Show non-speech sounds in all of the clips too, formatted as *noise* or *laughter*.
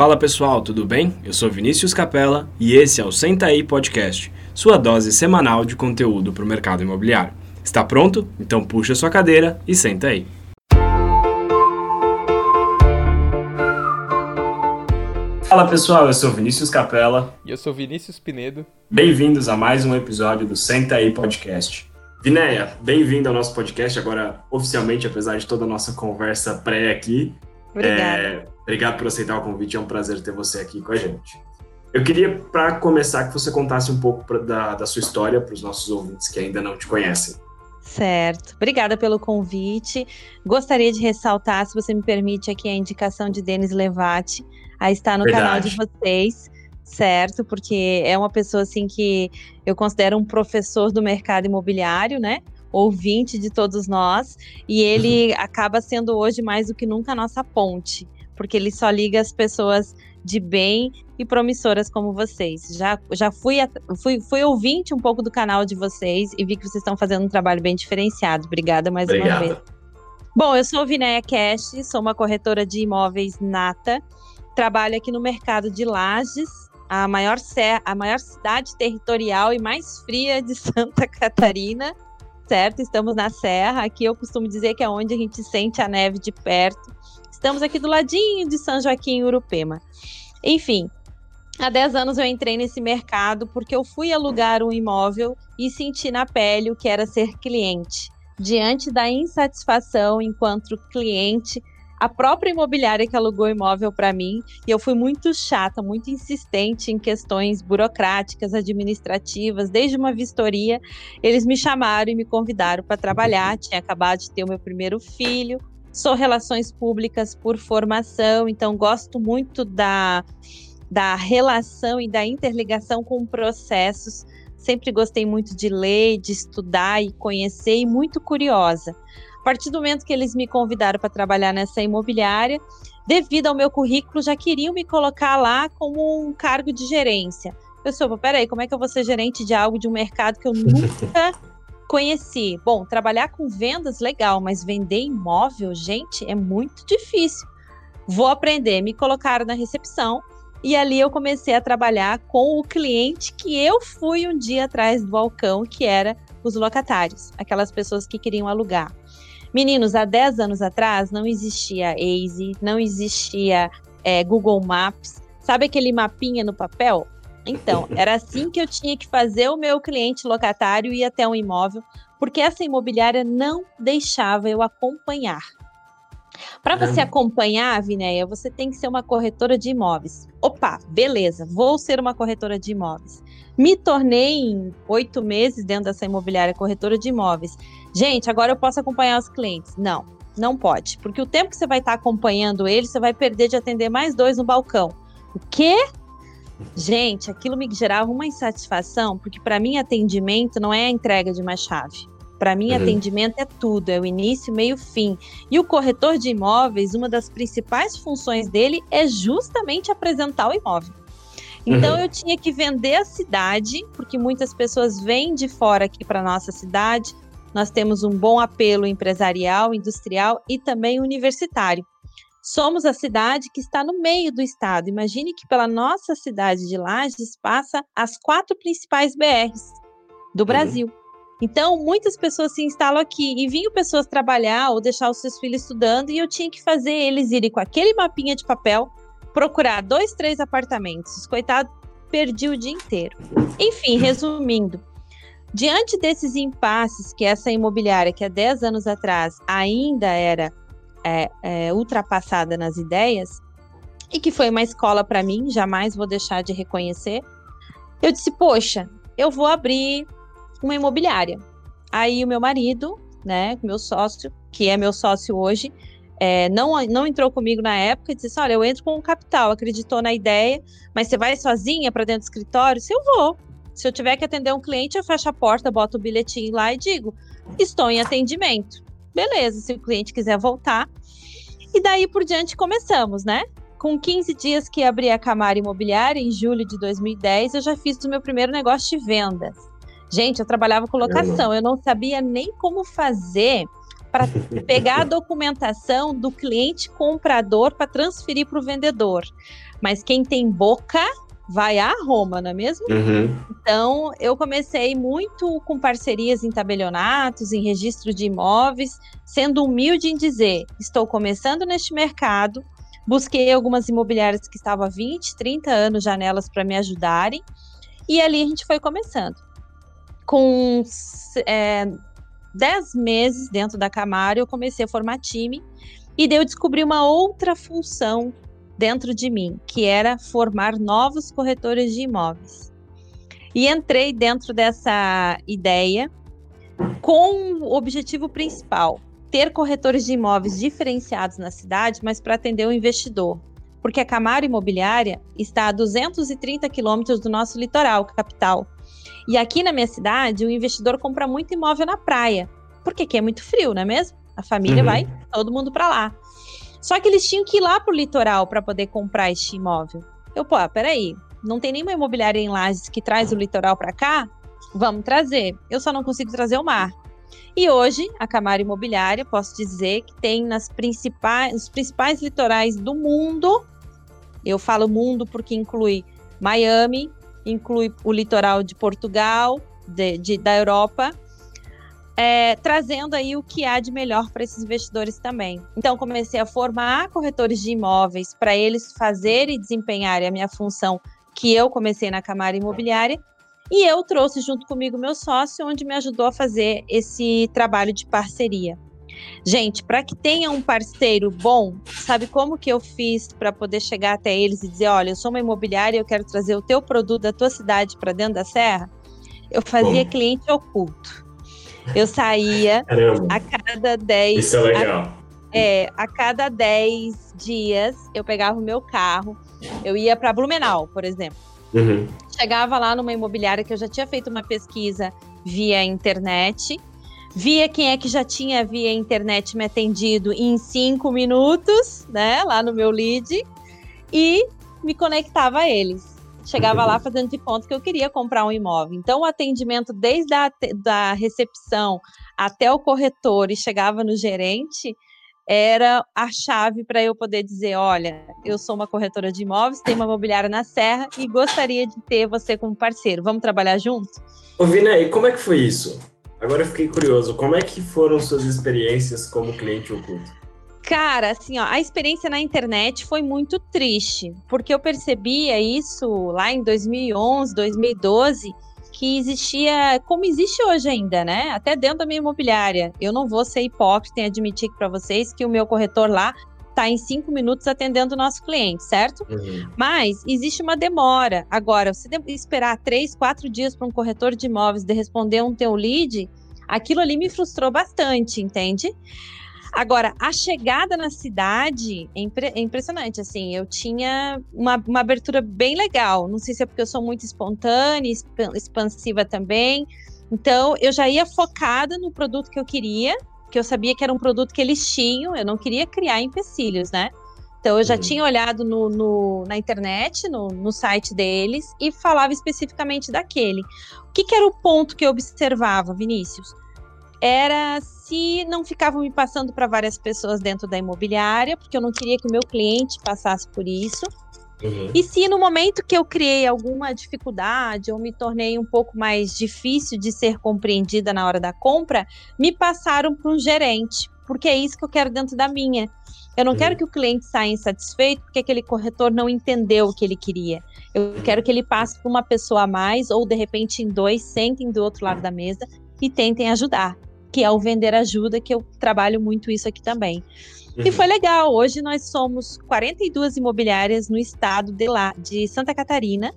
Fala pessoal, tudo bem? Eu sou Vinícius Capella e esse é o Senta aí Podcast, sua dose semanal de conteúdo para o mercado imobiliário. Está pronto? Então puxa sua cadeira e senta aí. Fala pessoal, eu sou Vinícius Capella. E eu sou Vinícius Pinedo. Bem-vindos a mais um episódio do Senta aí Podcast. Vinéia, bem-vindo ao nosso podcast, agora oficialmente, apesar de toda a nossa conversa pré aqui. Obrigada. É, obrigado por aceitar o convite, é um prazer ter você aqui com a gente. Eu queria, para começar, que você contasse um pouco pra, da, da sua história para os nossos ouvintes que ainda não te conhecem. Certo. Obrigada pelo convite. Gostaria de ressaltar, se você me permite, aqui a indicação de Denis Levati a estar no Verdade. canal de vocês certo? Porque é uma pessoa assim que eu considero um professor do mercado imobiliário, né? Ouvinte de todos nós, e ele uhum. acaba sendo hoje mais do que nunca a nossa ponte, porque ele só liga as pessoas de bem e promissoras como vocês. Já, já fui, fui, fui ouvinte um pouco do canal de vocês e vi que vocês estão fazendo um trabalho bem diferenciado. Obrigada mais Obrigada. uma vez. Bom, eu sou Vinéia Cash, sou uma corretora de imóveis nata, trabalho aqui no mercado de lajes, a maior, a maior cidade territorial e mais fria de *laughs* Santa Catarina, certo? Estamos na Serra. Aqui eu costumo dizer que é onde a gente sente a neve de perto. Estamos aqui do ladinho de São Joaquim, Urupema. Enfim, há 10 anos eu entrei nesse mercado porque eu fui alugar um imóvel e senti na pele o que era ser cliente. Diante da insatisfação enquanto cliente a própria imobiliária que alugou o imóvel para mim, e eu fui muito chata, muito insistente em questões burocráticas, administrativas, desde uma vistoria, eles me chamaram e me convidaram para trabalhar, tinha acabado de ter o meu primeiro filho, sou relações públicas por formação, então gosto muito da da relação e da interligação com processos. Sempre gostei muito de ler, de estudar e conhecer, e muito curiosa. A partir do momento que eles me convidaram para trabalhar nessa imobiliária, devido ao meu currículo, já queriam me colocar lá como um cargo de gerência. Eu sou, peraí, como é que eu vou ser gerente de algo de um mercado que eu *laughs* nunca conheci? Bom, trabalhar com vendas, legal, mas vender imóvel, gente, é muito difícil. Vou aprender. Me colocaram na recepção e ali eu comecei a trabalhar com o cliente que eu fui um dia atrás do balcão, que era os locatários, aquelas pessoas que queriam alugar. Meninos, há 10 anos atrás não existia Waze, não existia é, Google Maps. Sabe aquele mapinha no papel? Então, *laughs* era assim que eu tinha que fazer o meu cliente locatário ir até um imóvel, porque essa imobiliária não deixava eu acompanhar. Para você acompanhar, Vinéia, você tem que ser uma corretora de imóveis. Opa, beleza, vou ser uma corretora de imóveis. Me tornei em oito meses dentro dessa imobiliária corretora de imóveis. Gente, agora eu posso acompanhar os clientes. Não, não pode. Porque o tempo que você vai estar acompanhando eles, você vai perder de atender mais dois no balcão. O quê? Gente, aquilo me gerava uma insatisfação, porque para mim atendimento não é a entrega de uma chave. Para mim, uhum. atendimento é tudo, é o início, meio, fim. E o corretor de imóveis, uma das principais funções dele é justamente apresentar o imóvel. Então uhum. eu tinha que vender a cidade, porque muitas pessoas vêm de fora aqui para nossa cidade. Nós temos um bom apelo empresarial, industrial e também universitário. Somos a cidade que está no meio do estado. Imagine que pela nossa cidade de Lages passa as quatro principais BRs do uhum. Brasil. Então, muitas pessoas se instalam aqui e vinham pessoas trabalhar ou deixar os seus filhos estudando e eu tinha que fazer eles irem com aquele mapinha de papel procurar dois, três apartamentos. Coitado, perdi o dia inteiro. Enfim, resumindo, diante desses impasses que essa imobiliária, que há 10 anos atrás ainda era é, é, ultrapassada nas ideias, e que foi uma escola para mim, jamais vou deixar de reconhecer, eu disse: Poxa, eu vou abrir uma imobiliária. Aí o meu marido, né, meu sócio, que é meu sócio hoje, é, não, não entrou comigo na época e disse: Olha, eu entro com o capital, acreditou na ideia, mas você vai sozinha para dentro do escritório? Se eu vou. Se eu tiver que atender um cliente, eu fecho a porta, boto o bilhetinho lá e digo: Estou em atendimento. Beleza, se o cliente quiser voltar. E daí por diante começamos, né? Com 15 dias que abri a Camara Imobiliária, em julho de 2010, eu já fiz o meu primeiro negócio de vendas. Gente, eu trabalhava com locação, eu não sabia nem como fazer para *laughs* pegar a documentação do cliente comprador para transferir para o vendedor. mas quem tem boca vai a Roma, não é mesmo? Uhum. Então, eu comecei muito com parcerias em tabelionatos, em registro de imóveis, sendo humilde em dizer: estou começando neste mercado, busquei algumas imobiliárias que estavam há 20, 30 anos janelas para me ajudarem, e ali a gente foi começando. Com é, 10 meses dentro da Camaro, eu comecei a formar time, e daí eu descobri uma outra função dentro de mim, que era formar novos corretores de imóveis. E entrei dentro dessa ideia com o objetivo principal: ter corretores de imóveis diferenciados na cidade, mas para atender o investidor. Porque a Camaro Imobiliária está a 230 quilômetros do nosso litoral, capital. E aqui na minha cidade, o investidor compra muito imóvel na praia, porque aqui é muito frio, não é mesmo? A família uhum. vai, todo mundo para lá. Só que eles tinham que ir lá pro litoral para poder comprar este imóvel. Eu, pô, peraí, não tem nenhuma imobiliária em Lages que traz o litoral para cá? Vamos trazer. Eu só não consigo trazer o mar. E hoje, a Camara Imobiliária, posso dizer que tem nas principais, nos principais litorais do mundo. Eu falo mundo porque inclui Miami, inclui o litoral de Portugal, de, de da Europa é, trazendo aí o que há de melhor para esses investidores também. Então, comecei a formar corretores de imóveis para eles fazerem e desempenharem a minha função que eu comecei na Camara Imobiliária. E eu trouxe junto comigo meu sócio, onde me ajudou a fazer esse trabalho de parceria. Gente, para que tenha um parceiro bom, sabe como que eu fiz para poder chegar até eles e dizer, olha, eu sou uma imobiliária, eu quero trazer o teu produto da tua cidade para dentro da serra? Eu fazia bom. cliente oculto. Eu saía Caramba. a cada 10. Isso é legal. A, é, a cada 10 dias eu pegava o meu carro, eu ia para Blumenau, por exemplo. Uhum. Chegava lá numa imobiliária que eu já tinha feito uma pesquisa via internet, via quem é que já tinha via internet me atendido em cinco minutos, né, lá no meu lead, e me conectava a eles chegava lá fazendo de conta que eu queria comprar um imóvel. Então, o atendimento desde a da recepção até o corretor e chegava no gerente era a chave para eu poder dizer, olha, eu sou uma corretora de imóveis, tenho uma imobiliária na Serra e gostaria de ter você como parceiro. Vamos trabalhar junto? Ô, Vina, e como é que foi isso? Agora eu fiquei curioso, como é que foram suas experiências como cliente oculto? Cara, assim, ó, a experiência na internet foi muito triste, porque eu percebia isso lá em 2011, 2012, que existia, como existe hoje ainda, né? Até dentro da minha imobiliária. Eu não vou ser hipócrita em admitir para vocês que o meu corretor lá está em cinco minutos atendendo o nosso cliente, certo? Uhum. Mas existe uma demora. Agora, se esperar três, quatro dias para um corretor de imóveis de responder um teu lead, aquilo ali me frustrou bastante, entende? Agora, a chegada na cidade é, impre é impressionante, assim, eu tinha uma, uma, abertura bem legal, não sei se é porque eu sou muito espontânea, expansiva também, então eu já ia focada no produto que eu queria, que eu sabia que era um produto que eles tinham, eu não queria criar empecilhos, né? Então eu já uhum. tinha olhado no, no, na internet, no, no, site deles, e falava especificamente daquele. O que, que era o ponto que eu observava, Vinícius? Era se não ficavam me passando para várias pessoas dentro da imobiliária, porque eu não queria que o meu cliente passasse por isso. Uhum. E se no momento que eu criei alguma dificuldade ou me tornei um pouco mais difícil de ser compreendida na hora da compra, me passaram para um gerente, porque é isso que eu quero dentro da minha. Eu não uhum. quero que o cliente saia insatisfeito porque aquele corretor não entendeu o que ele queria. Eu uhum. quero que ele passe para uma pessoa a mais, ou de repente em dois, sentem do outro lado da mesa e tentem ajudar que é o Vender Ajuda, que eu trabalho muito isso aqui também. Uhum. E foi legal. Hoje nós somos 42 imobiliárias no estado de lá, de Santa Catarina.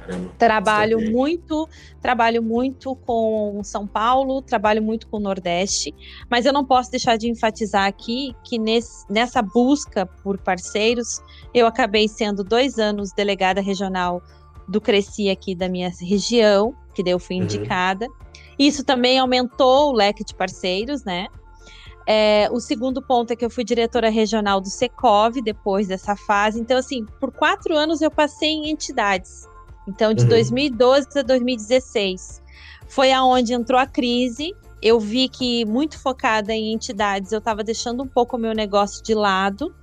Caramba, trabalho muito, trabalho muito com São Paulo, trabalho muito com o Nordeste, mas eu não posso deixar de enfatizar aqui que nesse, nessa busca por parceiros, eu acabei sendo dois anos delegada regional do Cresci aqui da minha região, que daí eu fui uhum. indicada. Isso também aumentou o leque de parceiros, né? É, o segundo ponto é que eu fui diretora regional do Secov depois dessa fase. Então, assim, por quatro anos eu passei em entidades. Então, de uhum. 2012 a 2016. Foi aonde entrou a crise. Eu vi que, muito focada em entidades, eu estava deixando um pouco o meu negócio de lado.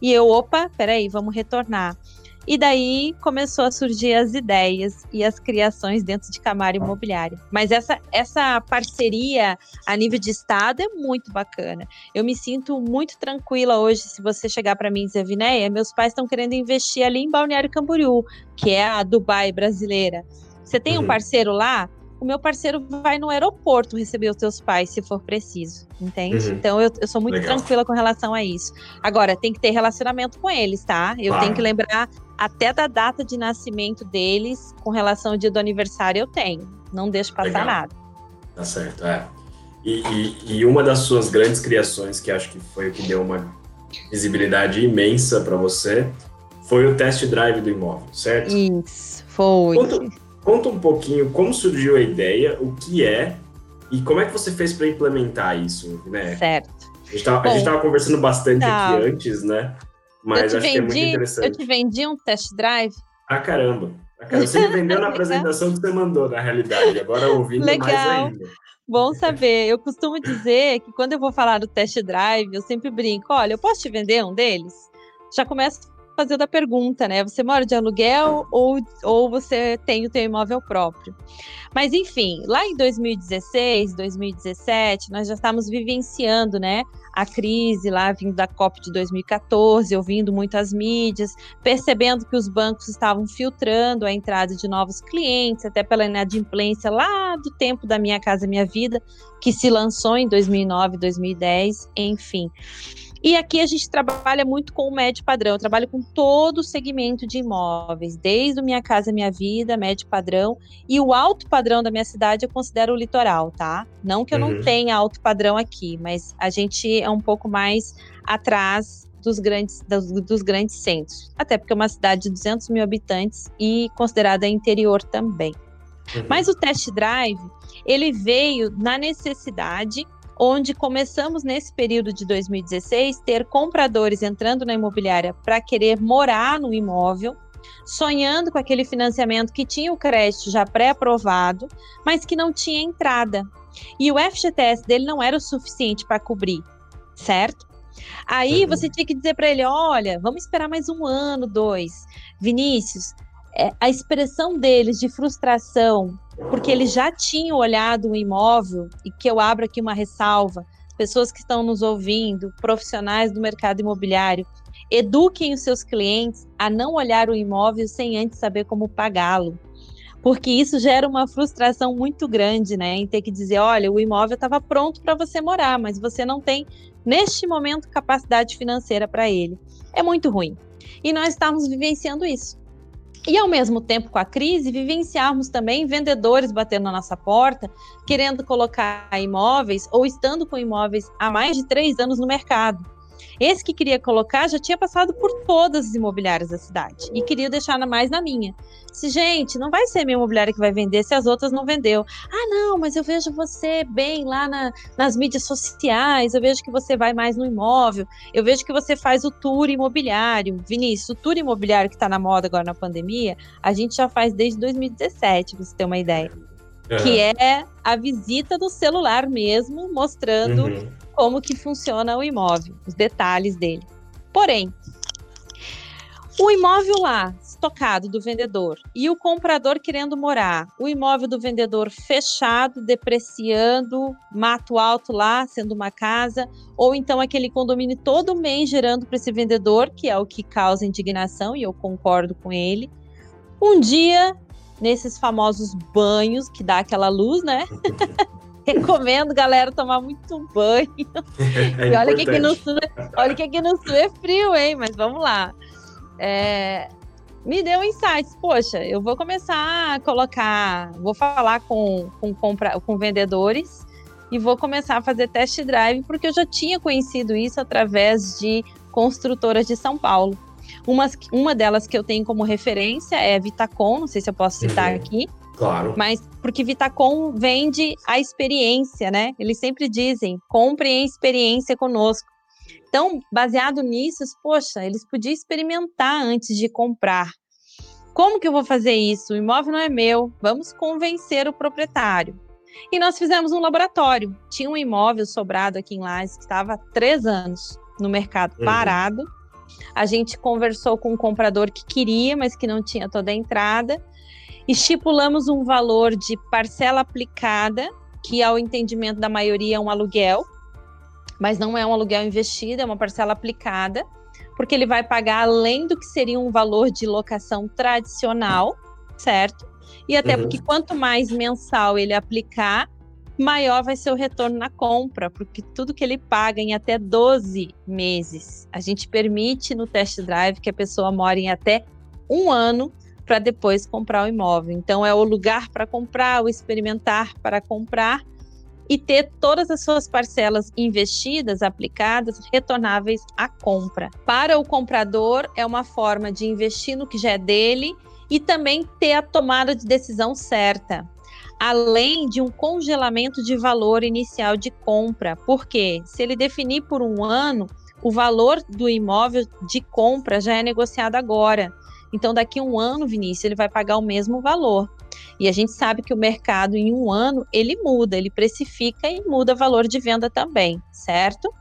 E eu, opa, peraí, vamos retornar. E daí começou a surgir as ideias e as criações dentro de Camara Imobiliária. Mas essa, essa parceria a nível de estado é muito bacana. Eu me sinto muito tranquila hoje se você chegar para mim e dizer, Vinéia, meus pais estão querendo investir ali em Balneário Camboriú, que é a Dubai brasileira. Você tem um uhum. parceiro lá? O meu parceiro vai no aeroporto receber os teus pais, se for preciso, entende? Uhum. Então eu, eu, sou muito Legal. tranquila com relação a isso. Agora, tem que ter relacionamento com eles, tá? Eu claro. tenho que lembrar até da data de nascimento deles, com relação ao dia do aniversário, eu tenho. Não deixo passar Legal. nada. Tá certo, é. E, e, e, uma das suas grandes criações, que acho que foi o que deu uma visibilidade imensa para você, foi o test drive do imóvel, certo? Isso, foi. Conta, conta um pouquinho como surgiu a ideia, o que é e como é que você fez para implementar isso, né? Certo. A gente estava conversando bastante tá. aqui antes, né? Mas acho vendi, que é muito interessante. Eu te vendi um test drive. Ah, caramba. Você me vendeu na *laughs* apresentação que você mandou, na realidade. Agora ouvindo Legal. mais ainda. Bom saber. Eu costumo dizer que quando eu vou falar do test drive, eu sempre brinco: olha, eu posso te vender um deles? Já começo fazendo a pergunta, né? Você mora de aluguel ou, ou você tem o seu imóvel próprio? Mas enfim, lá em 2016, 2017, nós já estávamos vivenciando, né, a crise lá vindo da COP de 2014, ouvindo muitas mídias, percebendo que os bancos estavam filtrando a entrada de novos clientes, até pela inadimplência lá do tempo da Minha Casa Minha Vida, que se lançou em 2009, 2010, enfim. E aqui a gente trabalha muito com o médio padrão. Eu trabalho com todo o segmento de imóveis, desde o Minha Casa Minha Vida, médio padrão, e o alto padrão da minha cidade eu considero o litoral, tá? Não que eu uhum. não tenha alto padrão aqui, mas a gente é um pouco mais atrás dos grandes, dos, dos, grandes centros. Até porque é uma cidade de 200 mil habitantes e considerada interior também. Uhum. Mas o test drive, ele veio na necessidade onde começamos nesse período de 2016 ter compradores entrando na imobiliária para querer morar no imóvel, sonhando com aquele financiamento que tinha o crédito já pré-aprovado, mas que não tinha entrada. E o FGTS dele não era o suficiente para cobrir, certo? Aí uhum. você tinha que dizer para ele: olha, vamos esperar mais um ano, dois. Vinícius, é, a expressão deles de frustração, porque eles já tinham olhado o imóvel, e que eu abro aqui uma ressalva, pessoas que estão nos ouvindo, profissionais do mercado imobiliário, eduquem os seus clientes a não olhar o imóvel sem antes saber como pagá-lo. Porque isso gera uma frustração muito grande, né? Em ter que dizer: olha, o imóvel estava pronto para você morar, mas você não tem, neste momento, capacidade financeira para ele. É muito ruim. E nós estamos vivenciando isso. E ao mesmo tempo com a crise, vivenciarmos também vendedores batendo na nossa porta, querendo colocar imóveis ou estando com imóveis há mais de três anos no mercado. Esse que queria colocar já tinha passado por todas as imobiliárias da cidade e queria deixar mais na minha. Se, gente, não vai ser a minha imobiliária que vai vender se as outras não vendeu. Ah, não, mas eu vejo você bem lá na, nas mídias sociais, eu vejo que você vai mais no imóvel, eu vejo que você faz o tour imobiliário. Vinícius, o tour imobiliário que está na moda agora na pandemia, a gente já faz desde 2017, pra você ter uma ideia. Uhum. Que é a visita do celular mesmo, mostrando uhum como que funciona o imóvel, os detalhes dele. Porém, o imóvel lá, estocado do vendedor, e o comprador querendo morar, o imóvel do vendedor fechado, depreciando, mato alto lá, sendo uma casa, ou então aquele condomínio todo mês gerando para esse vendedor, que é o que causa indignação, e eu concordo com ele. Um dia, nesses famosos banhos que dá aquela luz, né? *laughs* Recomendo, galera, tomar muito banho. É e olha que, aqui no sul, olha que aqui no sul é frio, hein? Mas vamos lá. É, me deu insights. Poxa, eu vou começar a colocar, vou falar com, com, compra, com vendedores e vou começar a fazer test drive, porque eu já tinha conhecido isso através de construtoras de São Paulo. Umas, uma delas que eu tenho como referência é Vitacom, não sei se eu posso citar uhum. aqui. Claro. Mas porque Vitacom vende a experiência, né? Eles sempre dizem: comprem a experiência conosco. Então, baseado nisso, poxa, eles podiam experimentar antes de comprar. Como que eu vou fazer isso? O imóvel não é meu. Vamos convencer o proprietário. E nós fizemos um laboratório. Tinha um imóvel sobrado aqui em Lages que estava há três anos no mercado uhum. parado. A gente conversou com um comprador que queria, mas que não tinha toda a entrada. Estipulamos um valor de parcela aplicada, que ao entendimento da maioria é um aluguel, mas não é um aluguel investido, é uma parcela aplicada, porque ele vai pagar além do que seria um valor de locação tradicional, certo? E até uhum. porque quanto mais mensal ele aplicar, maior vai ser o retorno na compra, porque tudo que ele paga em até 12 meses, a gente permite no test drive que a pessoa more em até um ano para depois comprar o imóvel. Então, é o lugar para comprar, o experimentar para comprar e ter todas as suas parcelas investidas, aplicadas, retornáveis à compra. Para o comprador, é uma forma de investir no que já é dele e também ter a tomada de decisão certa além de um congelamento de valor inicial de compra. Porque se ele definir por um ano, o valor do imóvel de compra já é negociado agora. Então, daqui a um ano, Vinícius, ele vai pagar o mesmo valor. E a gente sabe que o mercado, em um ano, ele muda, ele precifica e muda o valor de venda também, certo?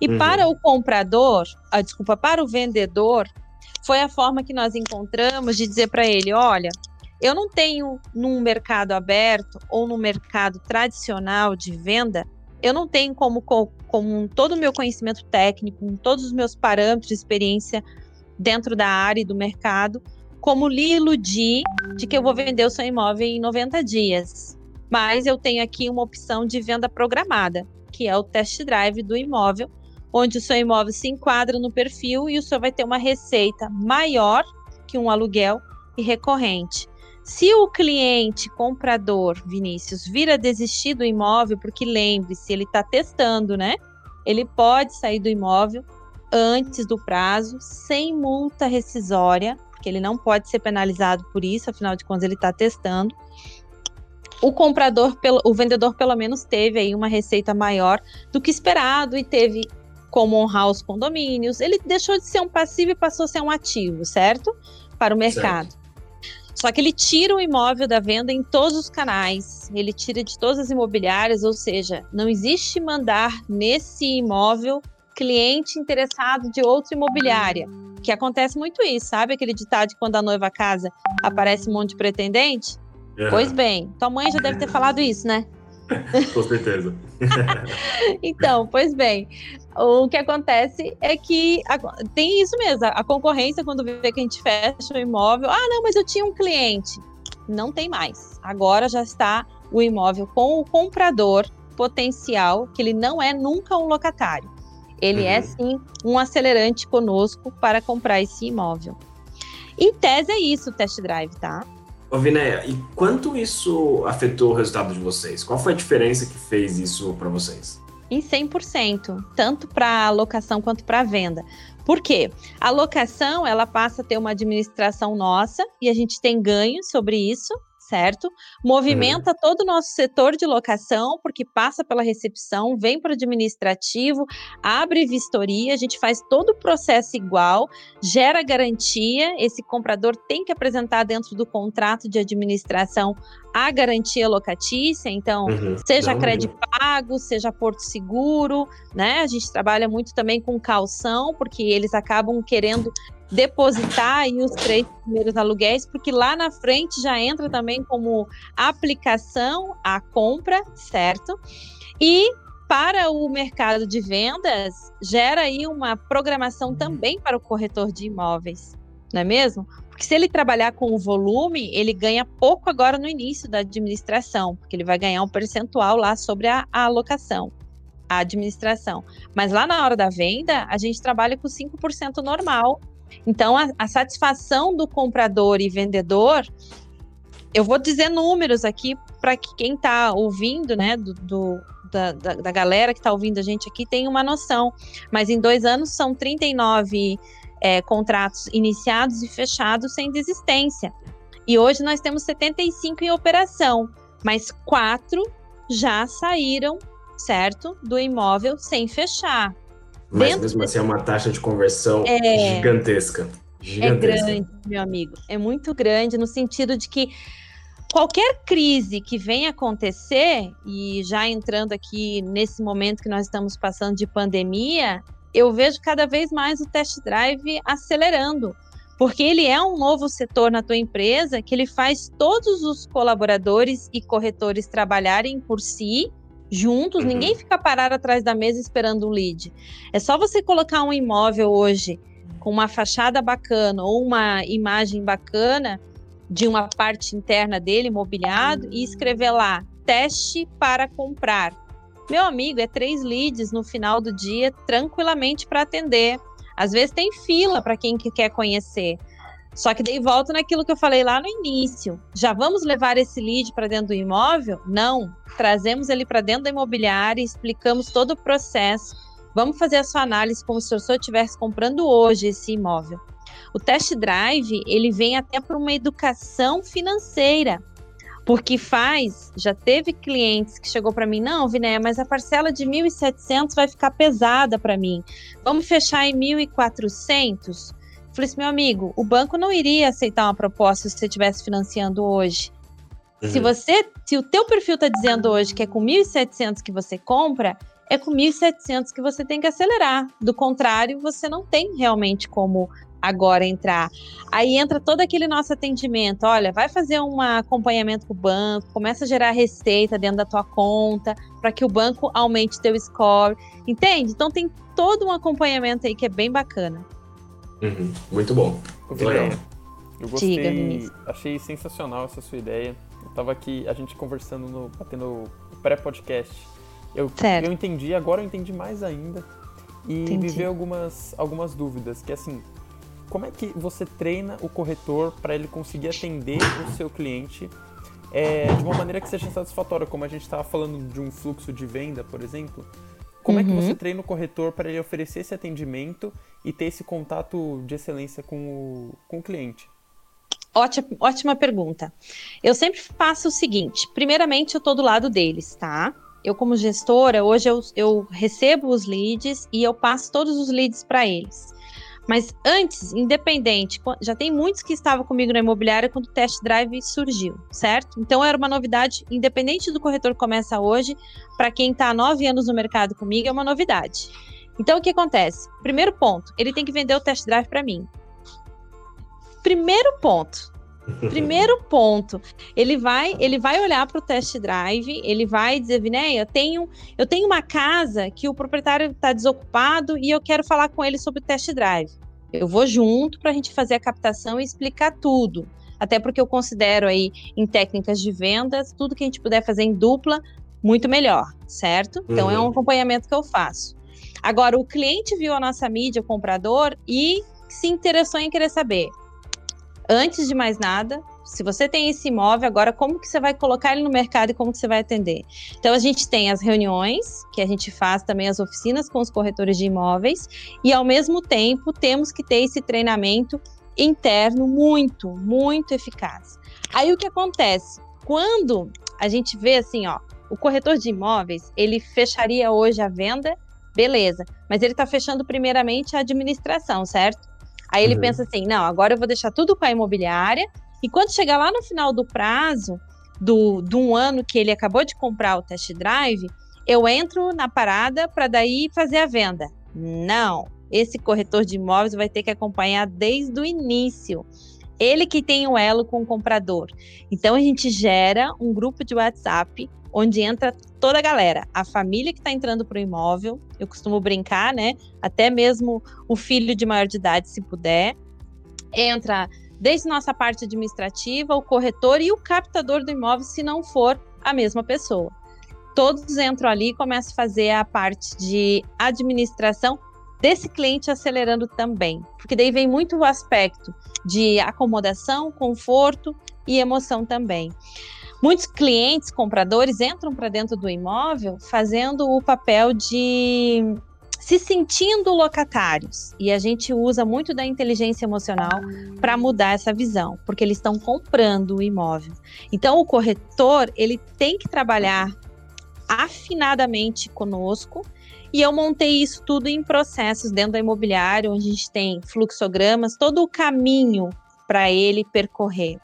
E uhum. para o comprador, ah, desculpa, para o vendedor, foi a forma que nós encontramos de dizer para ele: olha, eu não tenho num mercado aberto ou no mercado tradicional de venda, eu não tenho como, com todo o meu conhecimento técnico, com todos os meus parâmetros de experiência dentro da área e do mercado, como lhe iludir de que eu vou vender o seu imóvel em 90 dias. Mas eu tenho aqui uma opção de venda programada, que é o test drive do imóvel, onde o seu imóvel se enquadra no perfil e o senhor vai ter uma receita maior que um aluguel e recorrente. Se o cliente comprador, Vinícius, vira desistir do imóvel, porque lembre-se, ele está testando, né? Ele pode sair do imóvel antes do prazo, sem multa rescisória, porque ele não pode ser penalizado por isso, afinal de contas, ele está testando. O comprador, o vendedor, pelo menos, teve aí uma receita maior do que esperado e teve como honrar os condomínios. Ele deixou de ser um passivo e passou a ser um ativo, certo? Para o mercado. Certo. Só que ele tira o imóvel da venda em todos os canais, ele tira de todas as imobiliárias, ou seja, não existe mandar nesse imóvel cliente interessado de outra imobiliária. Que acontece muito isso, sabe aquele ditado de quando a noiva casa aparece um monte de pretendente? É. Pois bem, tua mãe já deve ter *laughs* falado isso, né? Com certeza. *laughs* *laughs* então, pois bem, o que acontece é que a, tem isso mesmo, a, concorrência, quando vê que a gente fecha o imóvel, ah, não, mas eu tinha um cliente. Não tem mais. Agora já está o imóvel com o comprador potencial, que ele não é nunca um locatário. Ele é, uhum. é sim um acelerante conosco para comprar esse imóvel. Em tese é isso o test drive, tá? Ô, Vinéia, e quanto isso afetou o resultado de vocês? Qual foi a diferença que fez isso para vocês? Em 100%, tanto para locação quanto para venda. Por quê? A locação, ela passa a ter uma administração nossa e a gente tem ganho sobre isso, certo? Movimenta uhum. todo o nosso setor de locação, porque passa pela recepção, vem para o administrativo, abre vistoria, a gente faz todo o processo igual, gera garantia, esse comprador tem que apresentar dentro do contrato de administração a garantia locatícia, então, uhum. seja crédito pago, seja porto seguro, né? A gente trabalha muito também com calção, porque eles acabam querendo depositar aí os três primeiros aluguéis, porque lá na frente já entra também como aplicação a compra, certo? E para o mercado de vendas, gera aí uma programação também para o corretor de imóveis, não é mesmo? Porque se ele trabalhar com o volume, ele ganha pouco agora no início da administração, porque ele vai ganhar um percentual lá sobre a, a alocação, a administração. Mas lá na hora da venda, a gente trabalha com 5% normal então, a, a satisfação do comprador e vendedor, eu vou dizer números aqui para que quem está ouvindo, né, do, do da, da, da, galera que está ouvindo a gente aqui tem uma noção. Mas em dois anos são 39 é, contratos iniciados e fechados sem desistência. E hoje nós temos 75 em operação, mas quatro já saíram, certo, do imóvel sem fechar. Mas Dentro mesmo assim é uma taxa de conversão é, gigantesca. gigantesca. É grande, meu amigo. É muito grande no sentido de que qualquer crise que venha acontecer, e já entrando aqui nesse momento que nós estamos passando de pandemia, eu vejo cada vez mais o test drive acelerando, porque ele é um novo setor na tua empresa que ele faz todos os colaboradores e corretores trabalharem por si juntos, uhum. ninguém fica parado atrás da mesa esperando um lead. É só você colocar um imóvel hoje com uma fachada bacana ou uma imagem bacana de uma parte interna dele, mobiliado, e escrever lá teste para comprar. Meu amigo, é três leads no final do dia, tranquilamente para atender. Às vezes tem fila para quem que quer conhecer. Só que daí volta naquilo que eu falei lá no início. Já vamos levar esse lead para dentro do imóvel? Não. Trazemos ele para dentro da imobiliária, explicamos todo o processo. Vamos fazer a sua análise como se o senhor estivesse comprando hoje esse imóvel. O test drive, ele vem até para uma educação financeira. Porque faz, já teve clientes que chegou para mim, não, Viné, mas a parcela de 1.700 vai ficar pesada para mim. Vamos fechar em 1.400? Falei assim, meu amigo, o banco não iria aceitar uma proposta se você estivesse financiando hoje. Uhum. Se você, se o teu perfil está dizendo hoje que é com 1.700 que você compra, é com 1.700 que você tem que acelerar. Do contrário, você não tem realmente como agora entrar. Aí entra todo aquele nosso atendimento. Olha, vai fazer um acompanhamento com o banco, começa a gerar receita dentro da tua conta para que o banco aumente teu score. Entende? Então tem todo um acompanhamento aí que é bem bacana. Uhum, muito bom. Legal. Eu gostei, Diga, achei sensacional essa sua ideia. Eu tava aqui, a gente conversando, no, batendo o pré-podcast. Eu, eu entendi, agora eu entendi mais ainda. E entendi. me veio algumas, algumas dúvidas, que assim, como é que você treina o corretor para ele conseguir atender o seu cliente é, de uma maneira que seja satisfatória, como a gente estava falando de um fluxo de venda, por exemplo? Como uhum. é que você uhum. treina o corretor para ele oferecer esse atendimento e ter esse contato de excelência com o, com o cliente? Ótima, ótima pergunta. Eu sempre faço o seguinte: primeiramente, eu estou do lado deles, tá? Eu, como gestora, hoje eu, eu recebo os leads e eu passo todos os leads para eles. Mas antes, independente, já tem muitos que estavam comigo na imobiliária quando o test drive surgiu, certo? Então era uma novidade, independente do corretor começa hoje, para quem está há nove anos no mercado comigo, é uma novidade. Então o que acontece? Primeiro ponto, ele tem que vender o test drive para mim. Primeiro ponto, *laughs* Primeiro ponto, ele vai, ele vai olhar para o test drive, ele vai dizer, Vinéia, eu tenho, eu tenho uma casa que o proprietário está desocupado e eu quero falar com ele sobre o test drive. Eu vou junto para a gente fazer a captação e explicar tudo. Até porque eu considero aí em técnicas de vendas, tudo que a gente puder fazer em dupla, muito melhor, certo? Então uhum. é um uhum. acompanhamento que eu faço. Agora, o cliente viu a nossa mídia, o comprador, e se interessou em querer saber antes de mais nada, se você tem esse imóvel, agora como que você vai colocar ele no mercado e como que você vai atender? Então a gente tem as reuniões, que a gente faz também as oficinas com os corretores de imóveis, e ao mesmo tempo temos que ter esse treinamento interno muito, muito eficaz. Aí o que acontece? Quando a gente vê assim, ó, o corretor de imóveis, ele fecharia hoje a venda, beleza, mas ele está fechando primeiramente a administração, certo? Aí ele uhum. pensa assim: não, agora eu vou deixar tudo com a imobiliária, e quando chegar lá no final do prazo, do, de um ano que ele acabou de comprar o test drive, eu entro na parada para daí fazer a venda. Não, esse corretor de imóveis vai ter que acompanhar desde o início. Ele que tem o elo com o comprador. Então a gente gera um grupo de WhatsApp onde entra toda a galera, a família que está entrando para o imóvel, eu costumo brincar, né? Até mesmo o filho de maior de idade, se puder, entra desde nossa parte administrativa, o corretor e o captador do imóvel, se não for a mesma pessoa. Todos entram ali e começam a fazer a parte de administração desse cliente acelerando também, porque daí vem muito o aspecto de acomodação, conforto e emoção também. Muitos clientes, compradores, entram para dentro do imóvel fazendo o papel de se sentindo locatários. E a gente usa muito da inteligência emocional para mudar essa visão, porque eles estão comprando o imóvel. Então, o corretor ele tem que trabalhar afinadamente conosco. E eu montei isso tudo em processos dentro da imobiliária, onde a gente tem fluxogramas, todo o caminho para ele percorrer.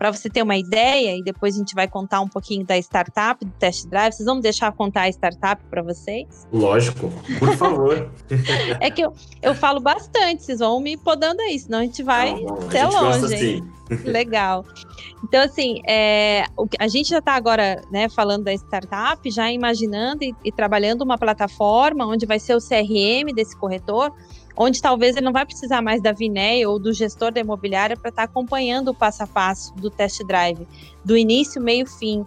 Para você ter uma ideia, e depois a gente vai contar um pouquinho da startup, do test drive, vocês vão deixar contar a startup para vocês? Lógico, por favor. *laughs* é que eu, eu falo bastante, vocês vão me podando aí, senão a gente vai não, não, até longe. Assim. Legal. Então, assim, é, a gente já está agora né, falando da startup, já imaginando e, e trabalhando uma plataforma onde vai ser o CRM desse corretor, onde talvez ele não vai precisar mais da Viné ou do gestor da imobiliária para estar tá acompanhando o passo a passo do test drive, do início, meio, fim.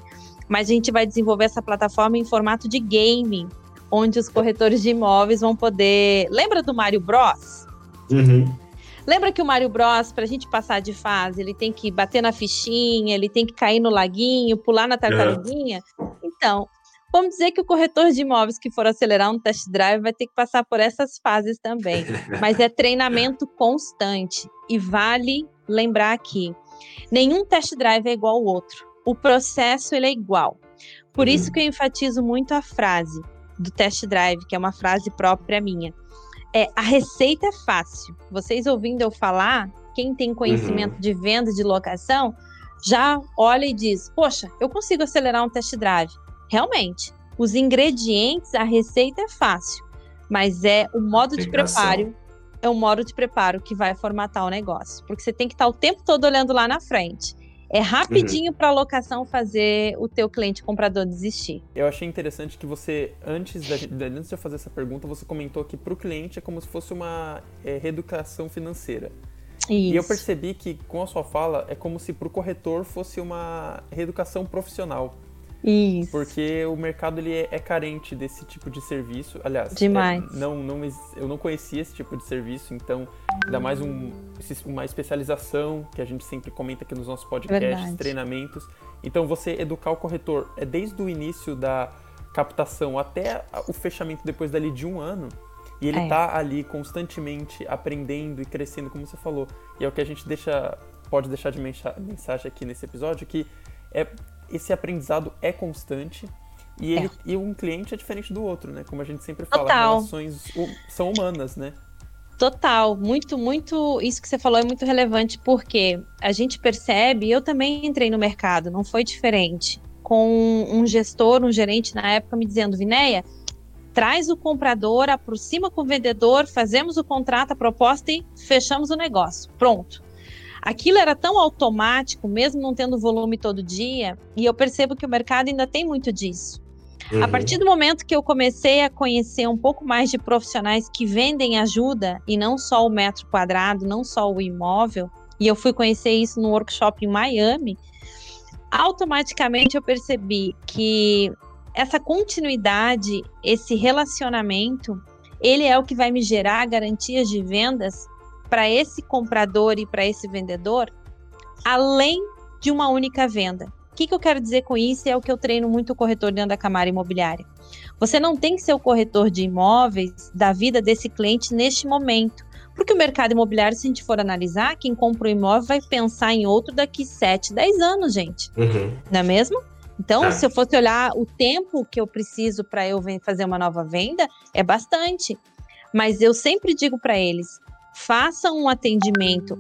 Mas a gente vai desenvolver essa plataforma em formato de gaming, onde os corretores de imóveis vão poder. Lembra do Mario Bros? Uhum. Lembra que o Mario Bros, para a gente passar de fase, ele tem que bater na fichinha, ele tem que cair no laguinho, pular na tartaruguinha? Uhum. Então, Vamos dizer que o corretor de imóveis que for acelerar um test drive vai ter que passar por essas fases também. *laughs* Mas é treinamento constante. E vale lembrar aqui: nenhum test drive é igual ao outro. O processo ele é igual. Por isso que eu enfatizo muito a frase do test drive, que é uma frase própria minha. É, a receita é fácil. Vocês ouvindo eu falar, quem tem conhecimento uhum. de venda de locação, já olha e diz: Poxa, eu consigo acelerar um test drive. Realmente, os ingredientes, a receita é fácil, mas é o modo de preparo, é o modo de preparo que vai formatar o negócio, porque você tem que estar o tempo todo olhando lá na frente. É rapidinho uhum. para a locação fazer o teu cliente comprador desistir. Eu achei interessante que você, antes, da, antes de eu fazer essa pergunta, você comentou que para o cliente é como se fosse uma é, reeducação financeira. Isso. E eu percebi que com a sua fala é como se para o corretor fosse uma reeducação profissional. Isso. Porque o mercado ele é, é carente desse tipo de serviço. Aliás, é, Demais. É, não, não, eu não conhecia esse tipo de serviço, então ainda mais um, uma especialização que a gente sempre comenta aqui nos nossos podcasts, Verdade. treinamentos. Então você educar o corretor é desde o início da captação até o fechamento depois dali de um ano. E ele é. tá ali constantemente aprendendo e crescendo, como você falou. E é o que a gente deixa, pode deixar de mensagem aqui nesse episódio, que é esse aprendizado é constante e, ele, é. e um cliente é diferente do outro, né? Como a gente sempre fala, Total. relações são humanas, né? Total, muito, muito. Isso que você falou é muito relevante porque a gente percebe. Eu também entrei no mercado, não foi diferente. Com um gestor, um gerente na época me dizendo: Vinéia, traz o comprador, aproxima com o vendedor, fazemos o contrato, a proposta e fechamos o negócio. Pronto aquilo era tão automático, mesmo não tendo volume todo dia, e eu percebo que o mercado ainda tem muito disso. Uhum. A partir do momento que eu comecei a conhecer um pouco mais de profissionais que vendem ajuda e não só o metro quadrado, não só o imóvel, e eu fui conhecer isso no workshop em Miami, automaticamente eu percebi que essa continuidade, esse relacionamento, ele é o que vai me gerar garantias de vendas para esse comprador e para esse vendedor, além de uma única venda. O que, que eu quero dizer com isso? É o que eu treino muito o corretor dentro da Camara Imobiliária. Você não tem que ser o corretor de imóveis da vida desse cliente neste momento. Porque o mercado imobiliário, se a gente for analisar, quem compra um imóvel vai pensar em outro daqui 7, 10 anos, gente. Uhum. Não é mesmo? Então, é. se eu fosse olhar o tempo que eu preciso para eu fazer uma nova venda, é bastante. Mas eu sempre digo para eles: faça um atendimento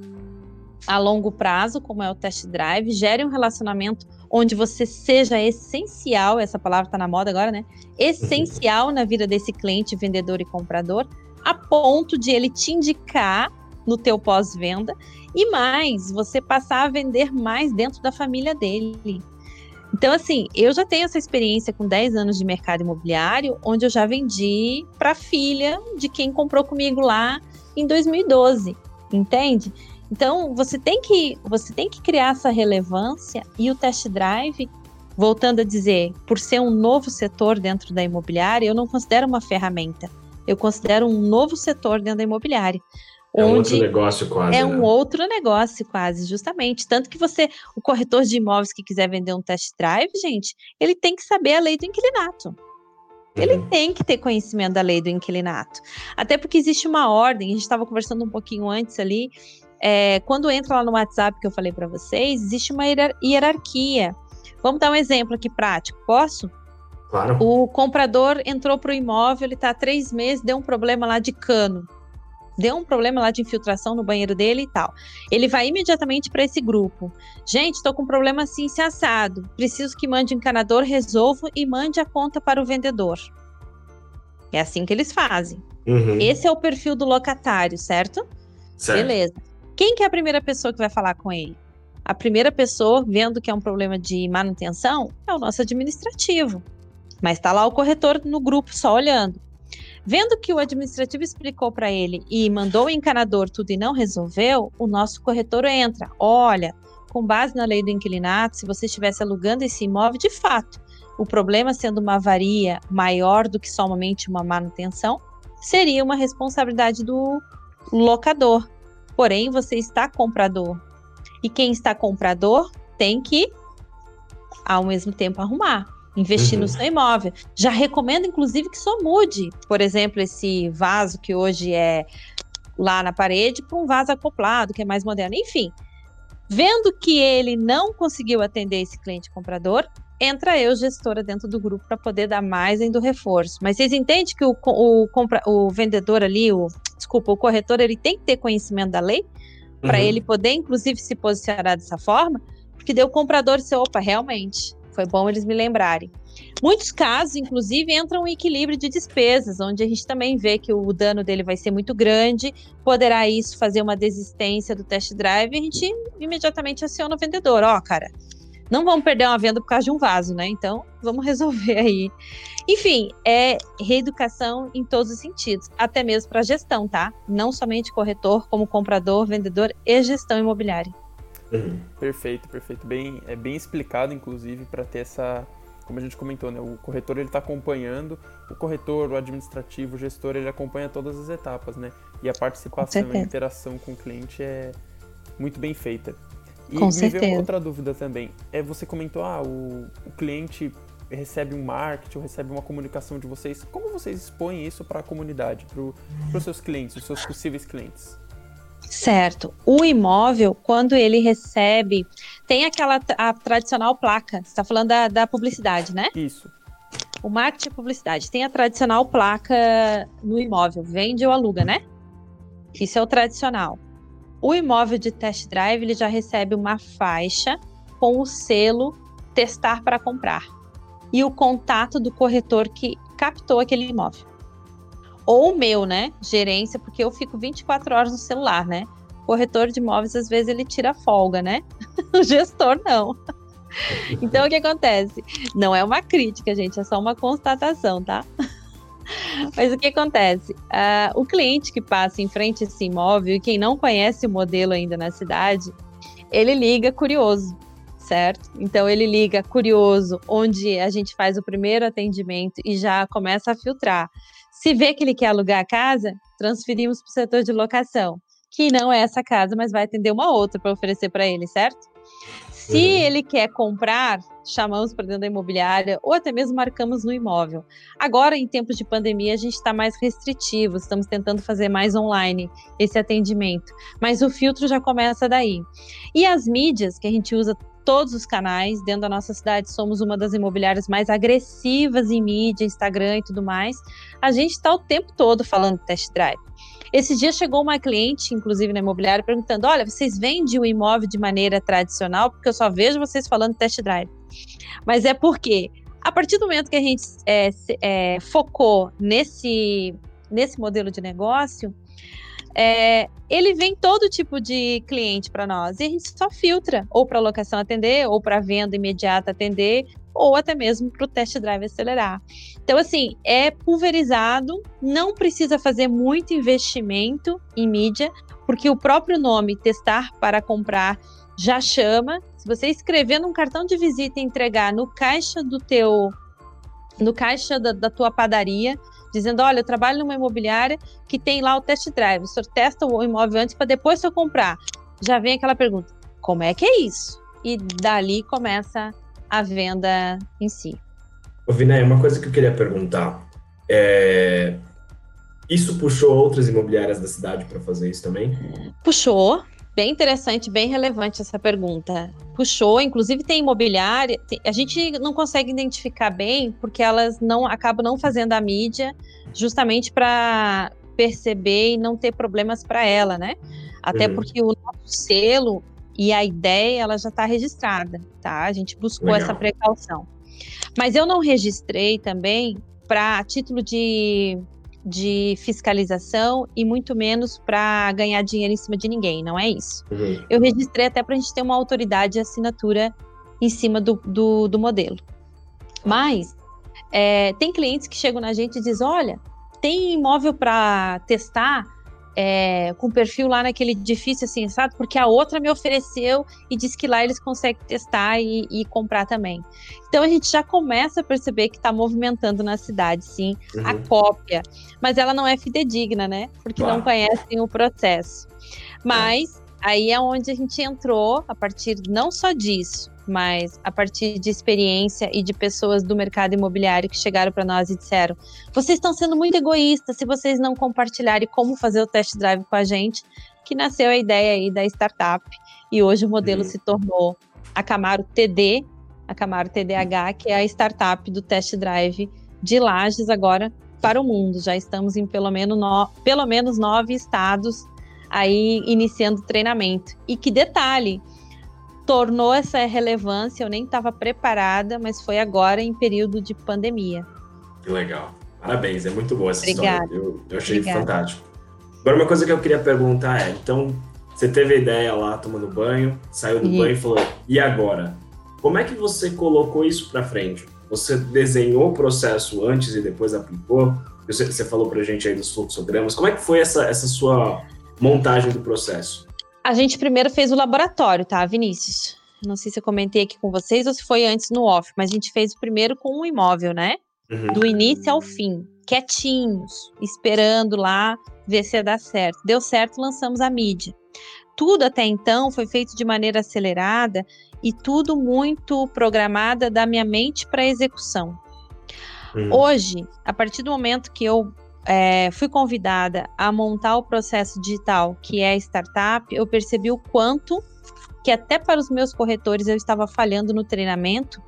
a longo prazo, como é o test drive, gere um relacionamento onde você seja essencial, essa palavra está na moda agora, né? Essencial na vida desse cliente, vendedor e comprador, a ponto de ele te indicar no teu pós-venda e mais, você passar a vender mais dentro da família dele. Então, assim, eu já tenho essa experiência com 10 anos de mercado imobiliário, onde eu já vendi para filha de quem comprou comigo lá em 2012, entende? Então, você tem que você tem que criar essa relevância e o test drive, voltando a dizer, por ser um novo setor dentro da imobiliária, eu não considero uma ferramenta. Eu considero um novo setor dentro da imobiliária. É um outro negócio quase. É né? um outro negócio quase, justamente. Tanto que você, o corretor de imóveis que quiser vender um test drive, gente, ele tem que saber a lei do inquilinato. Ele uhum. tem que ter conhecimento da lei do inquilinato. Até porque existe uma ordem, a gente estava conversando um pouquinho antes ali. É, quando entra lá no WhatsApp que eu falei para vocês, existe uma hierarquia. Vamos dar um exemplo aqui prático, posso? Claro. O comprador entrou para o imóvel, ele está há três meses, deu um problema lá de cano. Deu um problema lá de infiltração no banheiro dele e tal. Ele vai imediatamente para esse grupo. Gente, estou com um problema assim, se assado. Preciso que mande o encanador, resolvo e mande a conta para o vendedor. É assim que eles fazem. Uhum. Esse é o perfil do locatário, certo? certo? Beleza. Quem que é a primeira pessoa que vai falar com ele? A primeira pessoa, vendo que é um problema de manutenção, é o nosso administrativo. Mas está lá o corretor no grupo só olhando. Vendo que o administrativo explicou para ele e mandou o encanador tudo e não resolveu, o nosso corretor entra. Olha, com base na lei do inquilinato, se você estivesse alugando esse imóvel, de fato, o problema sendo uma avaria maior do que somente uma manutenção, seria uma responsabilidade do locador. Porém, você está comprador. E quem está comprador tem que, ao mesmo tempo, arrumar investir uhum. no seu imóvel. Já recomendo, inclusive, que só mude, por exemplo, esse vaso que hoje é lá na parede para um vaso acoplado, que é mais moderno. Enfim, vendo que ele não conseguiu atender esse cliente comprador, entra eu, gestora, dentro do grupo para poder dar mais ainda o reforço. Mas vocês entendem que o, o, compra, o vendedor ali, o, desculpa, o corretor, ele tem que ter conhecimento da lei para uhum. ele poder, inclusive, se posicionar dessa forma, porque deu o comprador e opa, realmente, foi bom eles me lembrarem. Muitos casos, inclusive, entram em equilíbrio de despesas, onde a gente também vê que o dano dele vai ser muito grande, poderá isso fazer uma desistência do test drive a gente imediatamente aciona o vendedor. Ó, oh, cara, não vamos perder uma venda por causa de um vaso, né? Então, vamos *laughs* resolver aí. Enfim, é reeducação em todos os sentidos, até mesmo para gestão, tá? Não somente corretor, como comprador, vendedor e gestão imobiliária. Uhum. Perfeito, perfeito. Bem, é bem explicado, inclusive, para ter essa, como a gente comentou, né? O corretor ele está acompanhando, o corretor, o administrativo, o gestor, ele acompanha todas as etapas, né? E a participação e a interação com o cliente é muito bem feita. E com me certeza. veio uma outra dúvida também. É, você comentou, ah, o, o cliente recebe um marketing, recebe uma comunicação de vocês. Como vocês expõem isso para a comunidade, para os seus clientes, os seus possíveis clientes? Certo. O imóvel, quando ele recebe, tem aquela a tradicional placa. Você está falando da, da publicidade, né? Isso. O marketing e publicidade. Tem a tradicional placa no imóvel, vende ou aluga, né? Isso é o tradicional. O imóvel de test drive ele já recebe uma faixa com o selo testar para comprar e o contato do corretor que captou aquele imóvel ou o meu, né? Gerência, porque eu fico 24 horas no celular, né? corretor de imóveis, às vezes, ele tira folga, né? *laughs* o gestor não. Então, o que acontece? Não é uma crítica, gente, é só uma constatação, tá? *laughs* Mas o que acontece? Uh, o cliente que passa em frente a esse imóvel, e quem não conhece o modelo ainda na cidade, ele liga curioso, certo? Então ele liga curioso, onde a gente faz o primeiro atendimento e já começa a filtrar. Se vê que ele quer alugar a casa, transferimos para o setor de locação, que não é essa casa, mas vai atender uma outra para oferecer para ele, certo? Se uhum. ele quer comprar, chamamos para dentro da imobiliária ou até mesmo marcamos no imóvel. Agora, em tempos de pandemia, a gente está mais restritivo, estamos tentando fazer mais online esse atendimento, mas o filtro já começa daí. E as mídias que a gente usa todos os canais. Dentro da nossa cidade, somos uma das imobiliárias mais agressivas em mídia, Instagram e tudo mais. A gente está o tempo todo falando test drive. Esse dia chegou uma cliente, inclusive na imobiliária, perguntando: Olha, vocês vendem o imóvel de maneira tradicional? Porque eu só vejo vocês falando test drive. Mas é porque, a partir do momento que a gente é, é, focou nesse, nesse modelo de negócio, é, ele vem todo tipo de cliente para nós e a gente só filtra ou para locação atender, ou para venda imediata atender, ou até mesmo para o test drive acelerar. Então, assim, é pulverizado, não precisa fazer muito investimento em mídia, porque o próprio nome testar para comprar já chama. Se você escrever num cartão de visita e entregar no caixa do teu no caixa da, da tua padaria, dizendo: olha, eu trabalho numa imobiliária que tem lá o test drive, o senhor testa o imóvel antes para depois eu comprar. Já vem aquela pergunta: como é que é isso? E dali começa a venda em si. Ô, Viné, uma coisa que eu queria perguntar. É... Isso puxou outras imobiliárias da cidade para fazer isso também? Puxou, Bem interessante, bem relevante essa pergunta. Puxou, inclusive tem imobiliária, a gente não consegue identificar bem porque elas não acabam não fazendo a mídia justamente para perceber e não ter problemas para ela, né? Até uhum. porque o nosso selo e a ideia ela já está registrada, tá? A gente buscou Legal. essa precaução. Mas eu não registrei também para título de, de fiscalização e muito menos para ganhar dinheiro em cima de ninguém, não é isso. Uhum. Eu registrei até para a gente ter uma autoridade de assinatura em cima do, do, do modelo. Mas é, tem clientes que chegam na gente e dizem: olha, tem imóvel para testar? É, com perfil lá naquele edifício assim, sabe? Porque a outra me ofereceu e disse que lá eles conseguem testar e, e comprar também. Então a gente já começa a perceber que está movimentando na cidade, sim, uhum. a cópia. Mas ela não é fidedigna, né? Porque claro. não conhecem o processo. Mas é. aí é onde a gente entrou, a partir não só disso, mas a partir de experiência e de pessoas do mercado imobiliário que chegaram para nós e disseram: vocês estão sendo muito egoístas se vocês não compartilharem como fazer o test drive com a gente, que nasceu a ideia aí da startup e hoje o modelo uhum. se tornou a Camaro TD, a Camaro TDH, que é a startup do test drive de Lages agora para o mundo. Já estamos em pelo menos, no, pelo menos nove estados aí iniciando treinamento. E que detalhe, tornou essa relevância, eu nem estava preparada, mas foi agora em período de pandemia. Que legal. Parabéns, é muito boa essa Obrigada. história. Eu, eu achei Obrigada. fantástico. Agora, uma coisa que eu queria perguntar é: então, você teve a ideia lá tomando banho, saiu do e... banho e falou, e agora? Como é que você colocou isso para frente? Você desenhou o processo antes e depois aplicou? Você, você falou para gente aí dos fluxogramas. Como é que foi essa, essa sua montagem do processo? A gente primeiro fez o laboratório, tá, Vinícius? Não sei se eu comentei aqui com vocês ou se foi antes no off, mas a gente fez o primeiro com um imóvel, né? Uhum. Do início ao fim, quietinhos, esperando lá ver se ia dar certo. Deu certo, lançamos a mídia. Tudo até então foi feito de maneira acelerada e tudo muito programada da minha mente para execução. Uhum. Hoje, a partir do momento que eu é, fui convidada a montar o processo digital que é startup, eu percebi o quanto que até para os meus corretores eu estava falhando no treinamento,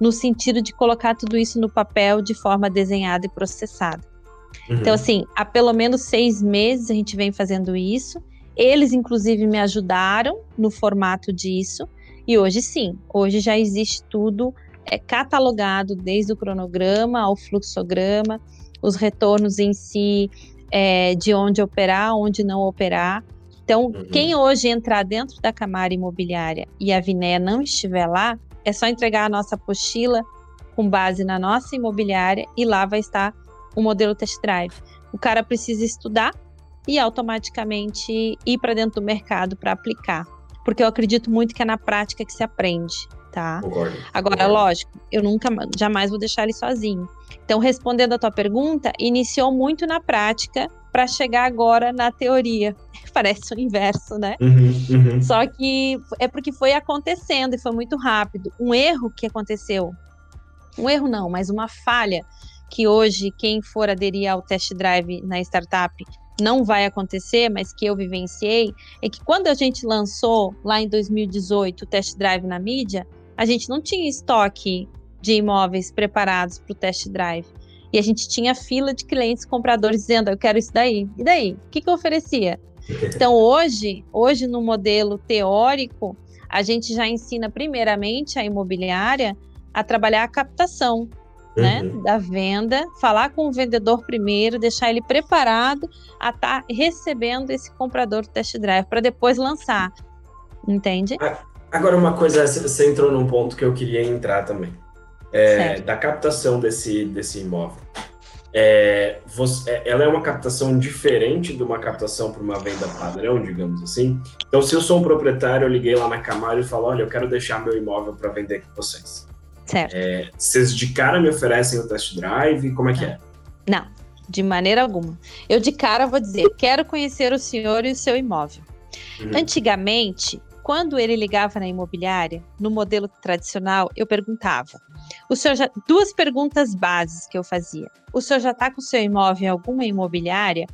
no sentido de colocar tudo isso no papel de forma desenhada e processada. Uhum. Então, assim, há pelo menos seis meses a gente vem fazendo isso. Eles, inclusive, me ajudaram no formato disso. E hoje sim, hoje já existe tudo é, catalogado, desde o cronograma ao fluxograma os retornos em si, é, de onde operar, onde não operar. Então, uhum. quem hoje entrar dentro da Camara Imobiliária e a Viné não estiver lá, é só entregar a nossa apostila com base na nossa imobiliária e lá vai estar o modelo test drive. O cara precisa estudar e automaticamente ir para dentro do mercado para aplicar. Porque eu acredito muito que é na prática que se aprende tá? Concordo. Agora, Concordo. lógico, eu nunca, jamais vou deixar ele sozinho. Então, respondendo a tua pergunta, iniciou muito na prática para chegar agora na teoria. *laughs* Parece o inverso, né? Uhum, uhum. Só que é porque foi acontecendo e foi muito rápido. Um erro que aconteceu, um erro não, mas uma falha que hoje quem for aderir ao test drive na startup não vai acontecer, mas que eu vivenciei, é que quando a gente lançou lá em 2018 o test drive na mídia, a gente não tinha estoque de imóveis preparados para o test drive. E a gente tinha fila de clientes compradores dizendo: Eu quero isso daí. E daí? O que, que eu oferecia? Então, hoje, hoje, no modelo teórico, a gente já ensina primeiramente a imobiliária a trabalhar a captação né, uhum. da venda, falar com o vendedor primeiro, deixar ele preparado a estar tá recebendo esse comprador test drive para depois lançar. Entende? Agora, uma coisa, você entrou num ponto que eu queria entrar também. É, da captação desse, desse imóvel. É, você, é, ela é uma captação diferente de uma captação para uma venda padrão, digamos assim. Então, se eu sou um proprietário, eu liguei lá na Camaro e falo: olha, eu quero deixar meu imóvel para vender com vocês. Certo. É, vocês de cara me oferecem o test drive? Como é que é? Não, de maneira alguma. Eu de cara vou dizer: quero conhecer o senhor e o seu imóvel. Uhum. Antigamente, quando ele ligava na imobiliária, no modelo tradicional, eu perguntava: o senhor já, duas perguntas bases que eu fazia. O senhor já está com o seu imóvel em alguma imobiliária?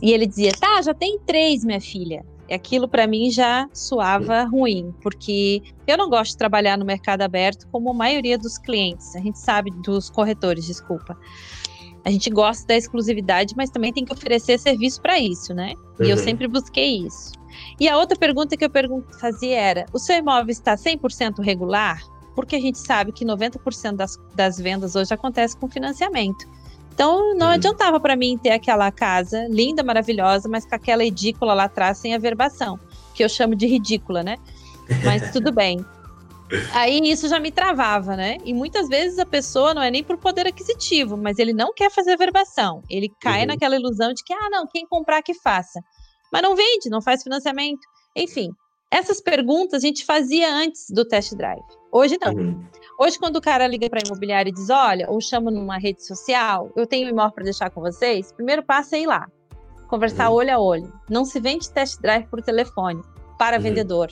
E ele dizia: tá, já tem três, minha filha. E aquilo para mim já soava ruim, porque eu não gosto de trabalhar no mercado aberto como a maioria dos clientes, a gente sabe dos corretores, desculpa. A gente gosta da exclusividade, mas também tem que oferecer serviço para isso, né? Uhum. E eu uhum. sempre busquei isso. E a outra pergunta que eu fazia era: o seu imóvel está 100% regular? Porque a gente sabe que 90% das, das vendas hoje acontece com financiamento. Então não uhum. adiantava para mim ter aquela casa linda, maravilhosa, mas com aquela edícula lá atrás sem averbação, que eu chamo de ridícula, né? Mas tudo *laughs* bem. Aí isso já me travava, né? E muitas vezes a pessoa não é nem por poder aquisitivo, mas ele não quer fazer verbação. Ele cai uhum. naquela ilusão de que, ah, não, quem comprar que faça. Mas não vende, não faz financiamento. Enfim, essas perguntas a gente fazia antes do test drive. Hoje não. Uhum. Hoje, quando o cara liga para a imobiliária e diz, olha, ou chama numa rede social, eu tenho imóvel para deixar com vocês, primeiro passo é ir lá. Conversar uhum. olho a olho. Não se vende test drive por telefone para uhum. vendedor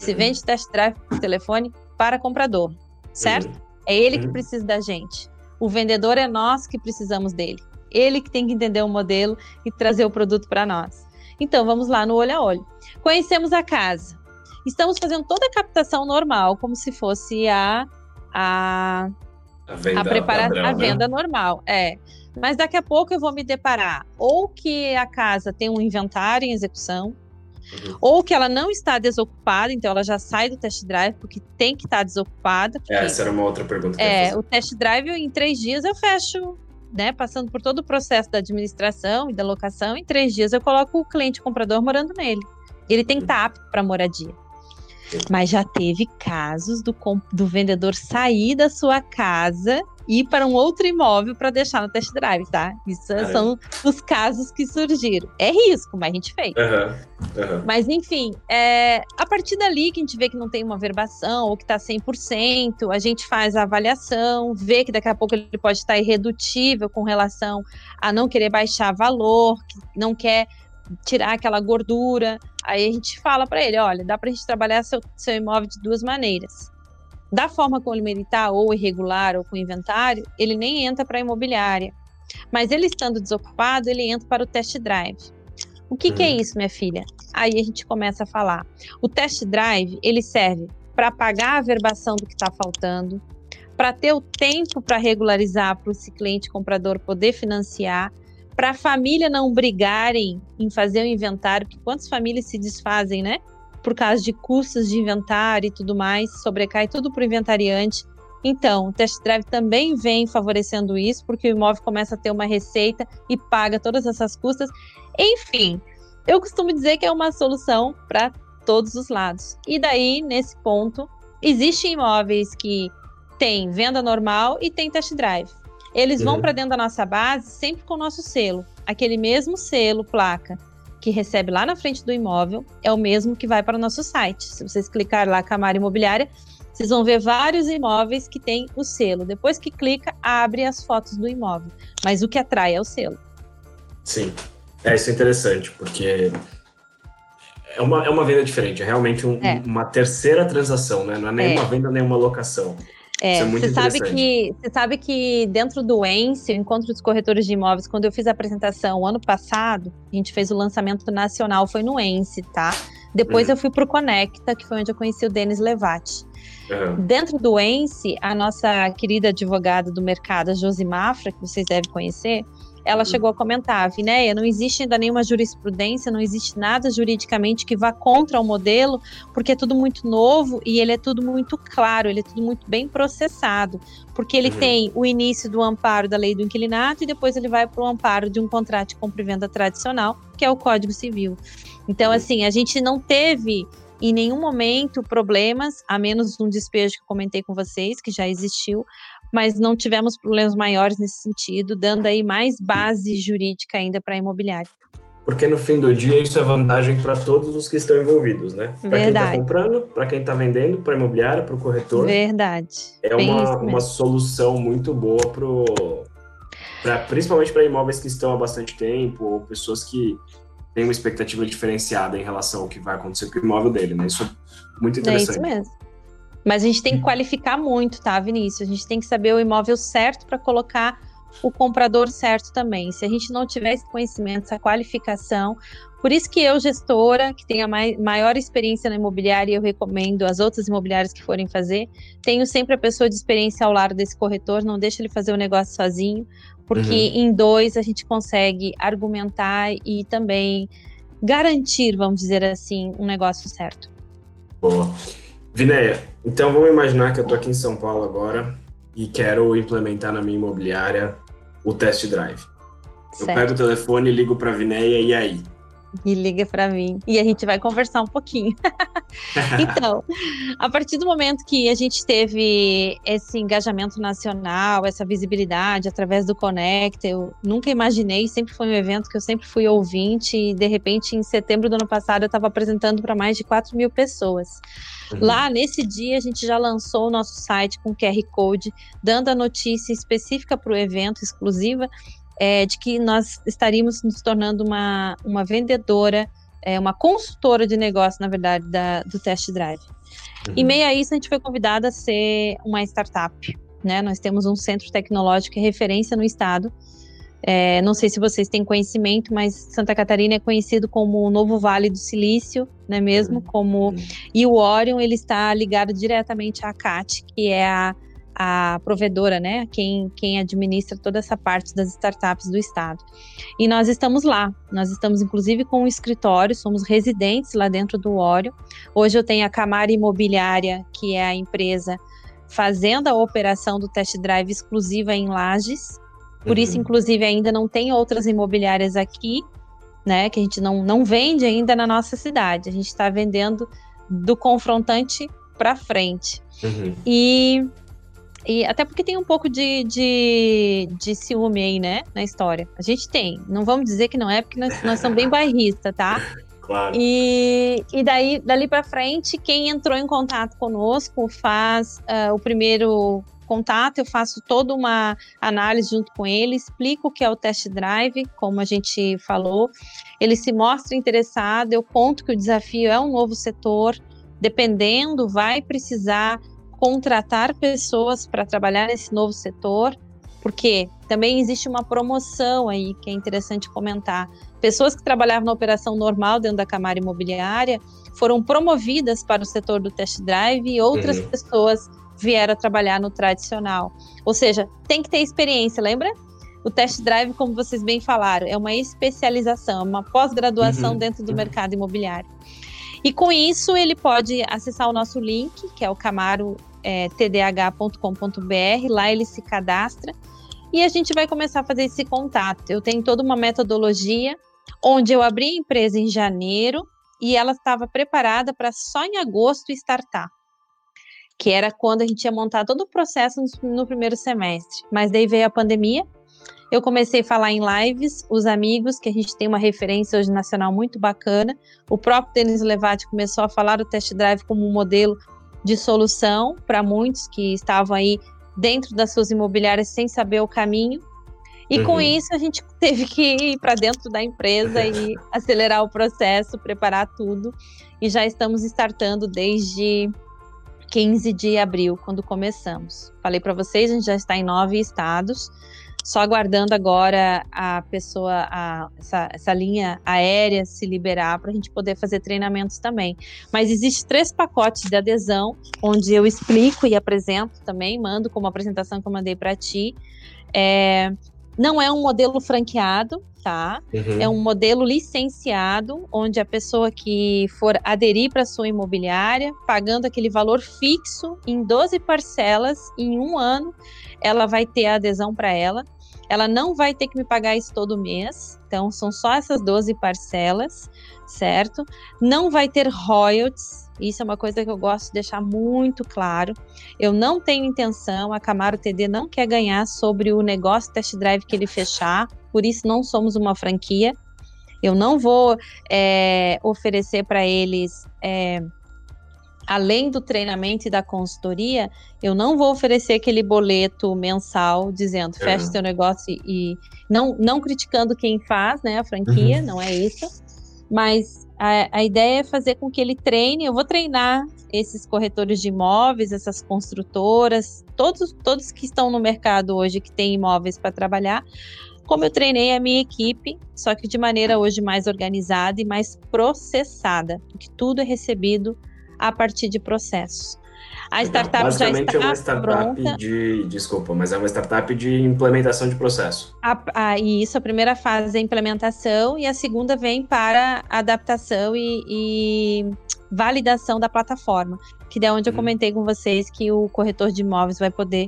se vende test drive por telefone para comprador, certo? Uhum. É ele que uhum. precisa da gente. O vendedor é nós que precisamos dele. Ele que tem que entender o modelo e trazer o produto para nós. Então, vamos lá no olho a olho. Conhecemos a casa. Estamos fazendo toda a captação normal, como se fosse a a, a venda, a, prepara padrão, a né? venda né? normal. É. Mas daqui a pouco eu vou me deparar ou que a casa tem um inventário em execução, Uhum. Ou que ela não está desocupada, então ela já sai do test drive, porque tem que estar desocupada. Porque, Essa era uma outra pergunta. Que é, o test drive, em três dias eu fecho, né? Passando por todo o processo da administração e da locação, em três dias eu coloco o cliente comprador morando nele. Ele tem que estar apto para moradia. Mas já teve casos do, do vendedor sair da sua casa ir para um outro imóvel para deixar no test drive, tá? Isso Caramba. são os casos que surgiram. É risco, mas a gente fez. Uhum. Uhum. Mas, enfim, é, a partir dali que a gente vê que não tem uma verbação ou que está 100%, a gente faz a avaliação, vê que daqui a pouco ele pode estar irredutível com relação a não querer baixar valor, não quer tirar aquela gordura. Aí a gente fala para ele, olha, dá para a gente trabalhar seu, seu imóvel de duas maneiras da forma como ele está, ou irregular, ou com inventário, ele nem entra para a imobiliária. Mas ele estando desocupado, ele entra para o test drive. O que, que é uhum. isso, minha filha? Aí a gente começa a falar. O test drive, ele serve para pagar a verbação do que está faltando, para ter o tempo para regularizar para esse cliente comprador poder financiar, para a família não brigarem em fazer o inventário, porque quantas famílias se desfazem, né? por causa de custos de inventário e tudo mais, sobrecai tudo para o inventariante. Então, o test drive também vem favorecendo isso, porque o imóvel começa a ter uma receita e paga todas essas custas. Enfim, eu costumo dizer que é uma solução para todos os lados. E daí, nesse ponto, existem imóveis que têm venda normal e tem test drive. Eles vão uhum. para dentro da nossa base sempre com o nosso selo, aquele mesmo selo, placa que recebe lá na frente do imóvel é o mesmo que vai para o nosso site. Se vocês clicar lá Camara Imobiliária, vocês vão ver vários imóveis que tem o selo. Depois que clica, abre as fotos do imóvel. Mas o que atrai é o selo. Sim, é isso é interessante, porque é uma, é uma venda diferente, é realmente um, é. uma terceira transação, né? Não é nenhuma é. venda, nenhuma locação. É, é você sabe que você sabe que dentro do ENSE, o Encontro dos Corretores de Imóveis, quando eu fiz a apresentação ano passado, a gente fez o lançamento nacional, foi no ENSE, tá? Depois uhum. eu fui para o Conecta, que foi onde eu conheci o Denis Levati. Uhum. Dentro do ENSE, a nossa querida advogada do mercado, a Josi Mafra, que vocês devem conhecer, ela uhum. chegou a comentar, Vinéia, não existe ainda nenhuma jurisprudência, não existe nada juridicamente que vá contra o modelo, porque é tudo muito novo e ele é tudo muito claro, ele é tudo muito bem processado, porque ele uhum. tem o início do amparo da lei do inquilinato e depois ele vai para o amparo de um contrato de compra e venda tradicional, que é o Código Civil. Então, uhum. assim, a gente não teve em nenhum momento problemas, a menos um despejo que eu comentei com vocês, que já existiu, mas não tivemos problemas maiores nesse sentido, dando aí mais base jurídica ainda para a imobiliária. Porque no fim do dia isso é vantagem para todos os que estão envolvidos, né? Para quem está comprando, para quem está vendendo, para a imobiliária, para o corretor. Verdade. É uma, uma solução muito boa pro, pra, principalmente para imóveis que estão há bastante tempo ou pessoas que têm uma expectativa diferenciada em relação ao que vai acontecer com o imóvel dele, né? Isso é muito interessante. É isso mesmo. Mas a gente tem que qualificar muito, tá, Vinícius? A gente tem que saber o imóvel certo para colocar o comprador certo também. Se a gente não tiver esse conhecimento, essa qualificação, por isso que eu, gestora, que tenho a mai maior experiência na imobiliária, e eu recomendo as outras imobiliárias que forem fazer, tenho sempre a pessoa de experiência ao lado desse corretor, não deixa ele fazer o negócio sozinho, porque uhum. em dois a gente consegue argumentar e também garantir, vamos dizer assim, um negócio certo. Boa. Vinéia, então vamos imaginar que eu estou aqui em São Paulo agora e quero implementar na minha imobiliária o test drive. Eu pego o telefone, ligo para Vinéia e aí? E liga para mim e a gente vai conversar um pouquinho. *laughs* então, a partir do momento que a gente teve esse engajamento nacional, essa visibilidade através do Connect, eu nunca imaginei, sempre foi um evento que eu sempre fui ouvinte e de repente em setembro do ano passado eu estava apresentando para mais de 4 mil pessoas. Uhum. Lá, nesse dia, a gente já lançou o nosso site com QR Code, dando a notícia específica para o evento, exclusiva, é, de que nós estaríamos nos tornando uma, uma vendedora, é, uma consultora de negócio, na verdade, da, do Test Drive. Uhum. Em meio a isso, a gente foi convidada a ser uma startup. Né? Nós temos um centro tecnológico é referência no estado. É, não sei se vocês têm conhecimento, mas Santa Catarina é conhecido como o novo Vale do Silício, né mesmo? Uhum. Como uhum. e o Orion ele está ligado diretamente à CAT, que é a a provedora, né, quem, quem administra toda essa parte das startups do estado. E nós estamos lá, nós estamos inclusive com um escritório, somos residentes lá dentro do Óleo. Hoje eu tenho a Camara Imobiliária, que é a empresa fazendo a operação do test drive exclusiva em Lages. Por uhum. isso, inclusive, ainda não tem outras imobiliárias aqui, né, que a gente não, não vende ainda na nossa cidade. A gente está vendendo do confrontante para frente. Uhum. E e até porque tem um pouco de, de, de ciúme aí, né, na história. A gente tem. Não vamos dizer que não é, porque nós, nós somos bem bairristas, tá? *laughs* Claro. E, e daí, dali para frente, quem entrou em contato conosco faz uh, o primeiro contato, eu faço toda uma análise junto com ele, explico o que é o test drive, como a gente falou. Ele se mostra interessado, eu conto que o desafio é um novo setor, dependendo, vai precisar contratar pessoas para trabalhar nesse novo setor, porque também existe uma promoção aí que é interessante comentar. Pessoas que trabalhavam na operação normal dentro da Camara Imobiliária foram promovidas para o setor do test drive e outras uhum. pessoas vieram a trabalhar no tradicional. Ou seja, tem que ter experiência, lembra? O test drive, como vocês bem falaram, é uma especialização, uma pós-graduação uhum. dentro do uhum. mercado imobiliário. E com isso, ele pode acessar o nosso link, que é o Camaro é, tdh.com.br, lá ele se cadastra e a gente vai começar a fazer esse contato. Eu tenho toda uma metodologia onde eu abri a empresa em janeiro e ela estava preparada para só em agosto startar, que era quando a gente ia montar todo o processo no, no primeiro semestre. Mas daí veio a pandemia, eu comecei a falar em lives, os amigos, que a gente tem uma referência hoje nacional muito bacana. O próprio Denis Levati começou a falar do test drive como um modelo de solução para muitos que estavam aí dentro das suas imobiliárias sem saber o caminho. E uhum. com isso a gente *laughs* teve que ir para dentro da empresa e *laughs* acelerar o processo, preparar tudo. E já estamos startando desde 15 de abril, quando começamos. Falei para vocês, a gente já está em nove estados só aguardando agora a pessoa, a, essa, essa linha aérea se liberar para a gente poder fazer treinamentos também. Mas existe três pacotes de adesão, onde eu explico e apresento também, mando como apresentação que eu mandei para ti. É, não é um modelo franqueado, tá? Uhum. É um modelo licenciado, onde a pessoa que for aderir para sua imobiliária, pagando aquele valor fixo em 12 parcelas em um ano, ela vai ter a adesão para ela. Ela não vai ter que me pagar isso todo mês, então são só essas 12 parcelas, certo? Não vai ter royalties, isso é uma coisa que eu gosto de deixar muito claro. Eu não tenho intenção, a Camaro TD não quer ganhar sobre o negócio test drive que ele fechar, por isso não somos uma franquia. Eu não vou é, oferecer para eles é, além do treinamento e da consultoria, eu não vou oferecer aquele boleto mensal dizendo feche é. seu negócio e, não, não criticando quem faz, né, a franquia, uhum. não é isso. mas a, a, ideia é fazer com que ele treine. Eu vou treinar esses corretores de imóveis, essas construtoras, todos, todos que estão no mercado hoje que têm imóveis para trabalhar, como eu treinei a minha equipe, só que de maneira hoje mais organizada e mais processada, porque tudo é recebido a partir de processos. A startup Basicamente já está é uma startup pronta. de, desculpa, mas é uma startup de implementação de processo. A, a, isso, a primeira fase é implementação e a segunda vem para adaptação e, e validação da plataforma, que é onde eu hum. comentei com vocês que o corretor de imóveis vai poder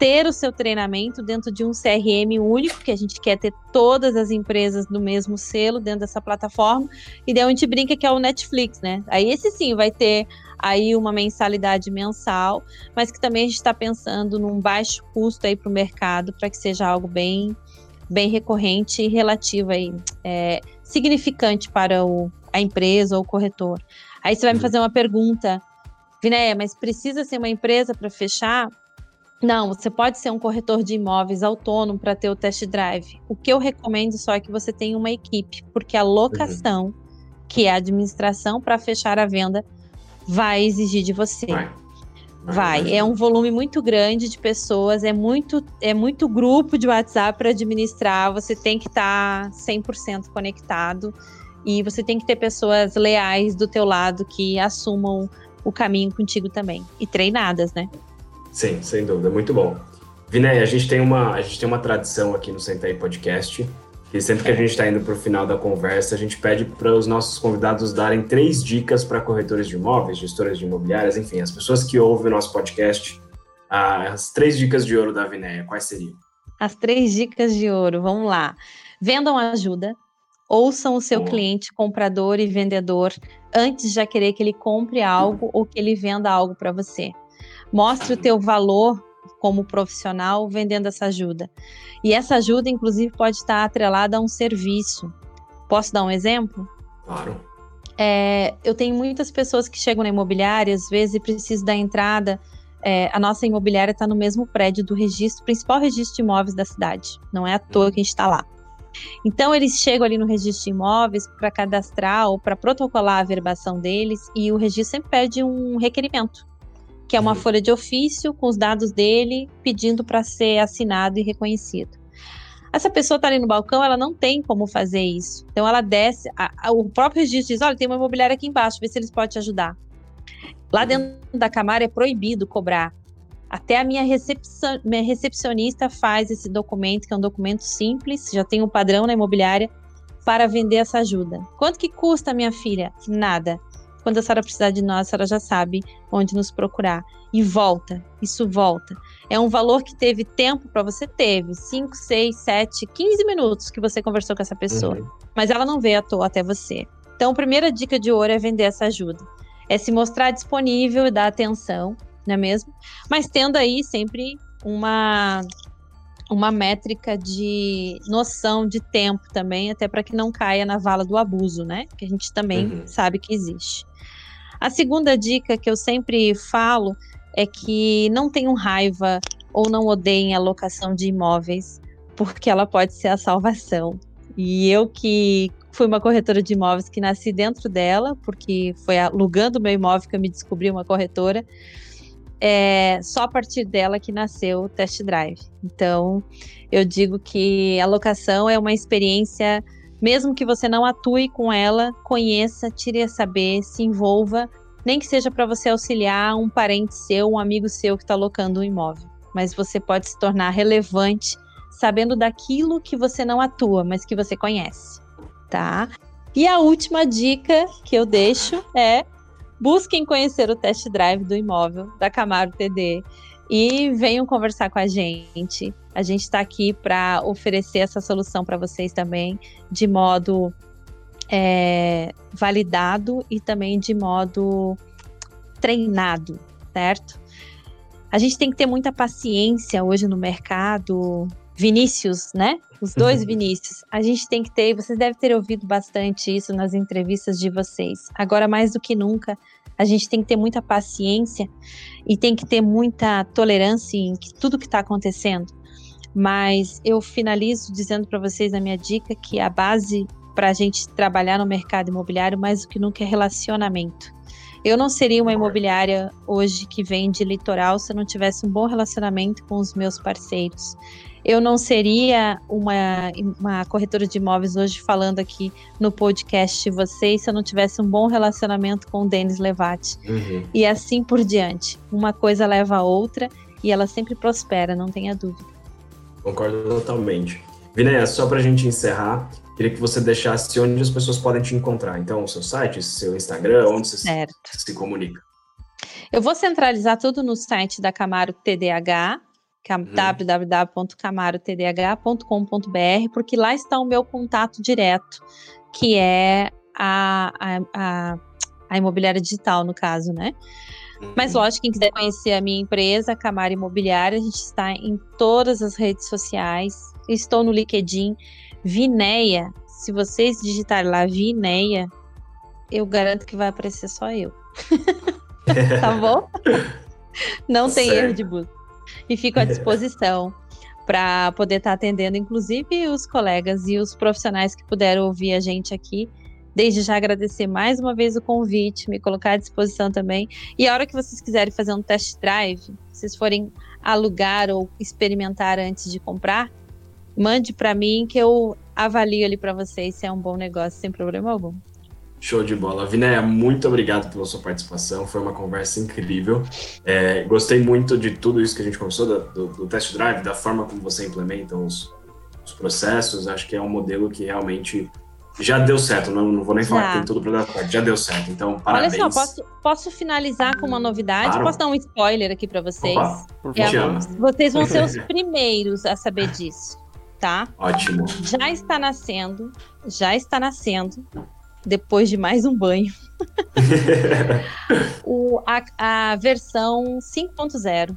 ter o seu treinamento dentro de um CRM único, que a gente quer ter todas as empresas do mesmo selo dentro dessa plataforma, e daí a gente brinca que é o Netflix, né? Aí esse sim vai ter aí uma mensalidade mensal, mas que também a gente está pensando num baixo custo aí para o mercado, para que seja algo bem, bem recorrente e relativo aí, é, significante para o, a empresa ou o corretor. Aí você vai me uhum. fazer uma pergunta, Vinéia, mas precisa ser uma empresa para fechar? Não, você pode ser um corretor de imóveis autônomo para ter o test drive. O que eu recomendo só é que você tenha uma equipe, porque a locação, uhum. que é a administração para fechar a venda, vai exigir de você. Vai. Vai. vai. É um volume muito grande de pessoas, é muito, é muito grupo de WhatsApp para administrar. Você tem que estar tá 100% conectado e você tem que ter pessoas leais do teu lado que assumam o caminho contigo também e treinadas, né? Sim, sem dúvida, muito bom. Viné, a gente tem uma, a gente tem uma tradição aqui no Sentai Podcast, que sempre que a gente está indo para o final da conversa, a gente pede para os nossos convidados darem três dicas para corretores de imóveis, gestoras de imobiliárias, enfim, as pessoas que ouvem o nosso podcast. As três dicas de ouro da Vinéia, quais seriam? As três dicas de ouro, vamos lá. Vendam ajuda, ouçam o seu cliente, comprador e vendedor, antes de já querer que ele compre algo ou que ele venda algo para você. Mostre o teu valor como profissional vendendo essa ajuda. E essa ajuda, inclusive, pode estar atrelada a um serviço. Posso dar um exemplo? Claro. É, eu tenho muitas pessoas que chegam na imobiliária, às vezes, e precisam da entrada. É, a nossa imobiliária está no mesmo prédio do registro, principal registro de imóveis da cidade. Não é à toa que a gente está lá. Então, eles chegam ali no registro de imóveis para cadastrar ou para protocolar a verbação deles, e o registro sempre pede um requerimento que é uma uhum. folha de ofício com os dados dele pedindo para ser assinado e reconhecido. Essa pessoa está ali no balcão, ela não tem como fazer isso. Então ela desce, a, a, o próprio registro diz: olha, tem uma imobiliária aqui embaixo, vê se eles podem te ajudar. Lá dentro da Camara é proibido cobrar. Até a minha, recepcion, minha recepcionista faz esse documento, que é um documento simples, já tem um padrão na imobiliária, para vender essa ajuda. Quanto que custa, minha filha? Nada. Quando a senhora precisar de nós, a senhora já sabe onde nos procurar. E volta, isso volta. É um valor que teve tempo para você, teve 5, 6, 7, 15 minutos que você conversou com essa pessoa. Uhum. Mas ela não veio à toa até você. Então, a primeira dica de ouro é vender essa ajuda. É se mostrar disponível e dar atenção, não é mesmo? Mas tendo aí sempre uma uma métrica de noção de tempo também, até para que não caia na vala do abuso, né? Que a gente também uhum. sabe que existe. A segunda dica que eu sempre falo é que não tenham raiva ou não odeiem a locação de imóveis, porque ela pode ser a salvação. E eu que fui uma corretora de imóveis que nasci dentro dela, porque foi alugando meu imóvel que eu me descobri uma corretora, é só a partir dela que nasceu o test drive. Então, eu digo que a locação é uma experiência mesmo que você não atue com ela, conheça, tire a saber, se envolva, nem que seja para você auxiliar um parente seu, um amigo seu que está locando um imóvel. Mas você pode se tornar relevante sabendo daquilo que você não atua, mas que você conhece, tá? E a última dica que eu deixo é busquem conhecer o test drive do imóvel da Camaro TD e venham conversar com a gente. A gente está aqui para oferecer essa solução para vocês também, de modo é, validado e também de modo treinado, certo? A gente tem que ter muita paciência hoje no mercado. Vinícius, né? Os dois Vinícius. A gente tem que ter, vocês devem ter ouvido bastante isso nas entrevistas de vocês. Agora, mais do que nunca, a gente tem que ter muita paciência e tem que ter muita tolerância em tudo que está acontecendo. Mas eu finalizo dizendo para vocês a minha dica que a base para a gente trabalhar no mercado imobiliário mais do que nunca é relacionamento. Eu não seria uma imobiliária hoje que vende litoral se eu não tivesse um bom relacionamento com os meus parceiros. Eu não seria uma, uma corretora de imóveis hoje falando aqui no podcast de vocês se eu não tivesse um bom relacionamento com o Denis Levati. Uhum. E assim por diante. Uma coisa leva a outra e ela sempre prospera, não tenha dúvida. Concordo totalmente. Vinéia, só para a gente encerrar, queria que você deixasse onde as pessoas podem te encontrar. Então, o seu site, seu Instagram, onde você certo. se comunica. Eu vou centralizar tudo no site da Camaro TDH, uhum. www.camarotdh.com.br, porque lá está o meu contato direto, que é a, a, a, a imobiliária digital, no caso, né? Mas uhum. lógico, quem quiser conhecer a minha empresa, Camara Imobiliária, a gente está em todas as redes sociais. Estou no LinkedIn. Vineia, se vocês digitarem lá Vineia, eu garanto que vai aparecer só eu. *laughs* tá bom? *laughs* Não tem certo. erro de busca. E fico à disposição para poder estar tá atendendo, inclusive, os colegas e os profissionais que puderam ouvir a gente aqui Desde já agradecer mais uma vez o convite, me colocar à disposição também. E a hora que vocês quiserem fazer um test drive, vocês forem alugar ou experimentar antes de comprar, mande para mim que eu avalio ali para vocês se é um bom negócio sem problema algum. Show de bola. Vinéia, muito obrigado pela sua participação. Foi uma conversa incrível. É, gostei muito de tudo isso que a gente conversou, do, do, test drive, da forma como você implementa os, os processos. Acho que é um modelo que realmente já deu certo, não, não vou nem falar já. que tem tudo para dar certo, já deu certo. Então, parabéns. Olha só, posso, posso finalizar com uma novidade? Claro. Posso dar um spoiler aqui para vocês? Opa. É, vocês vão ser os *laughs* primeiros a saber disso, tá? Ótimo. Já está nascendo, já está nascendo, depois de mais um banho, *laughs* o, a, a versão 5.0.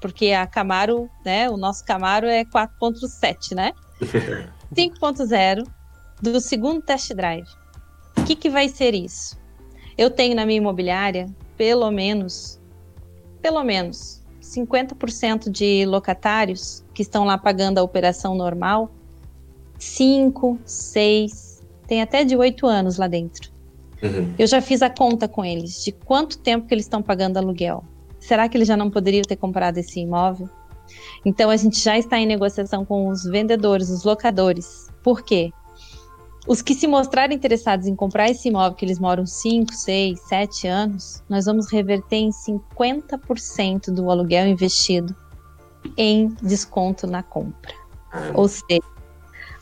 Porque a Camaro, né? O nosso Camaro é 4.7, né? *laughs* 5.0 do segundo test drive. O que, que vai ser isso? Eu tenho na minha imobiliária pelo menos, pelo menos 50% de locatários que estão lá pagando a operação normal, 5, 6, tem até de 8 anos lá dentro. Uhum. Eu já fiz a conta com eles de quanto tempo que eles estão pagando aluguel. Será que eles já não poderiam ter comprado esse imóvel? Então a gente já está em negociação com os vendedores, os locadores. Por quê? Os que se mostrarem interessados em comprar esse imóvel, que eles moram 5, 6, 7 anos, nós vamos reverter em 50% do aluguel investido em desconto na compra. Ou seja,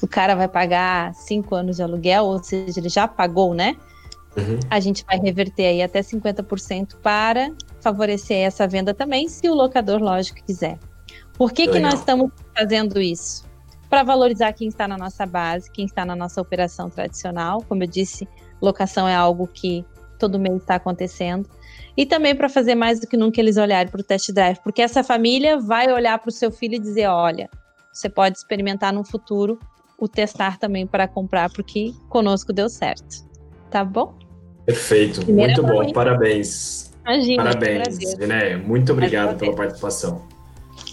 o cara vai pagar 5 anos de aluguel, ou seja, ele já pagou, né? Uhum. A gente vai reverter aí até 50% para favorecer essa venda também, se o locador, lógico, quiser. Por que, que nós estamos fazendo isso? para valorizar quem está na nossa base, quem está na nossa operação tradicional. Como eu disse, locação é algo que todo mês está acontecendo. E também para fazer mais do que nunca eles olharem para o test drive, porque essa família vai olhar para o seu filho e dizer: olha, você pode experimentar no futuro o testar também para comprar, porque conosco deu certo. Tá bom? Perfeito, Primeira muito bom, parabéns. Imagina, parabéns, Vinéia. Muito obrigado pela participação.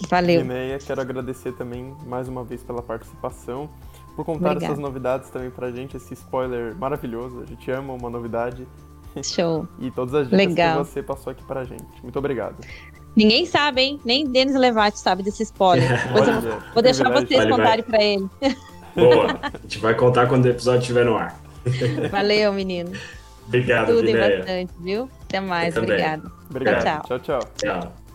Valeu. Limeia, quero agradecer também mais uma vez pela participação, por contar Obrigada. essas novidades também pra gente, esse spoiler maravilhoso. A gente ama uma novidade. *laughs* Show. e todas as dicas Legal. que você passou aqui pra gente. Muito obrigado. Ninguém sabe, hein? Nem Denis Levati sabe desse spoiler. *laughs* Depois eu vou deixar vocês contarem pra ele. *laughs* Boa. A gente vai contar quando o episódio estiver no ar. Valeu, menino. Obrigado, Tudo e bastante, viu? Até mais. Obrigado. Obrigado. tchau. tchau. tchau. tchau.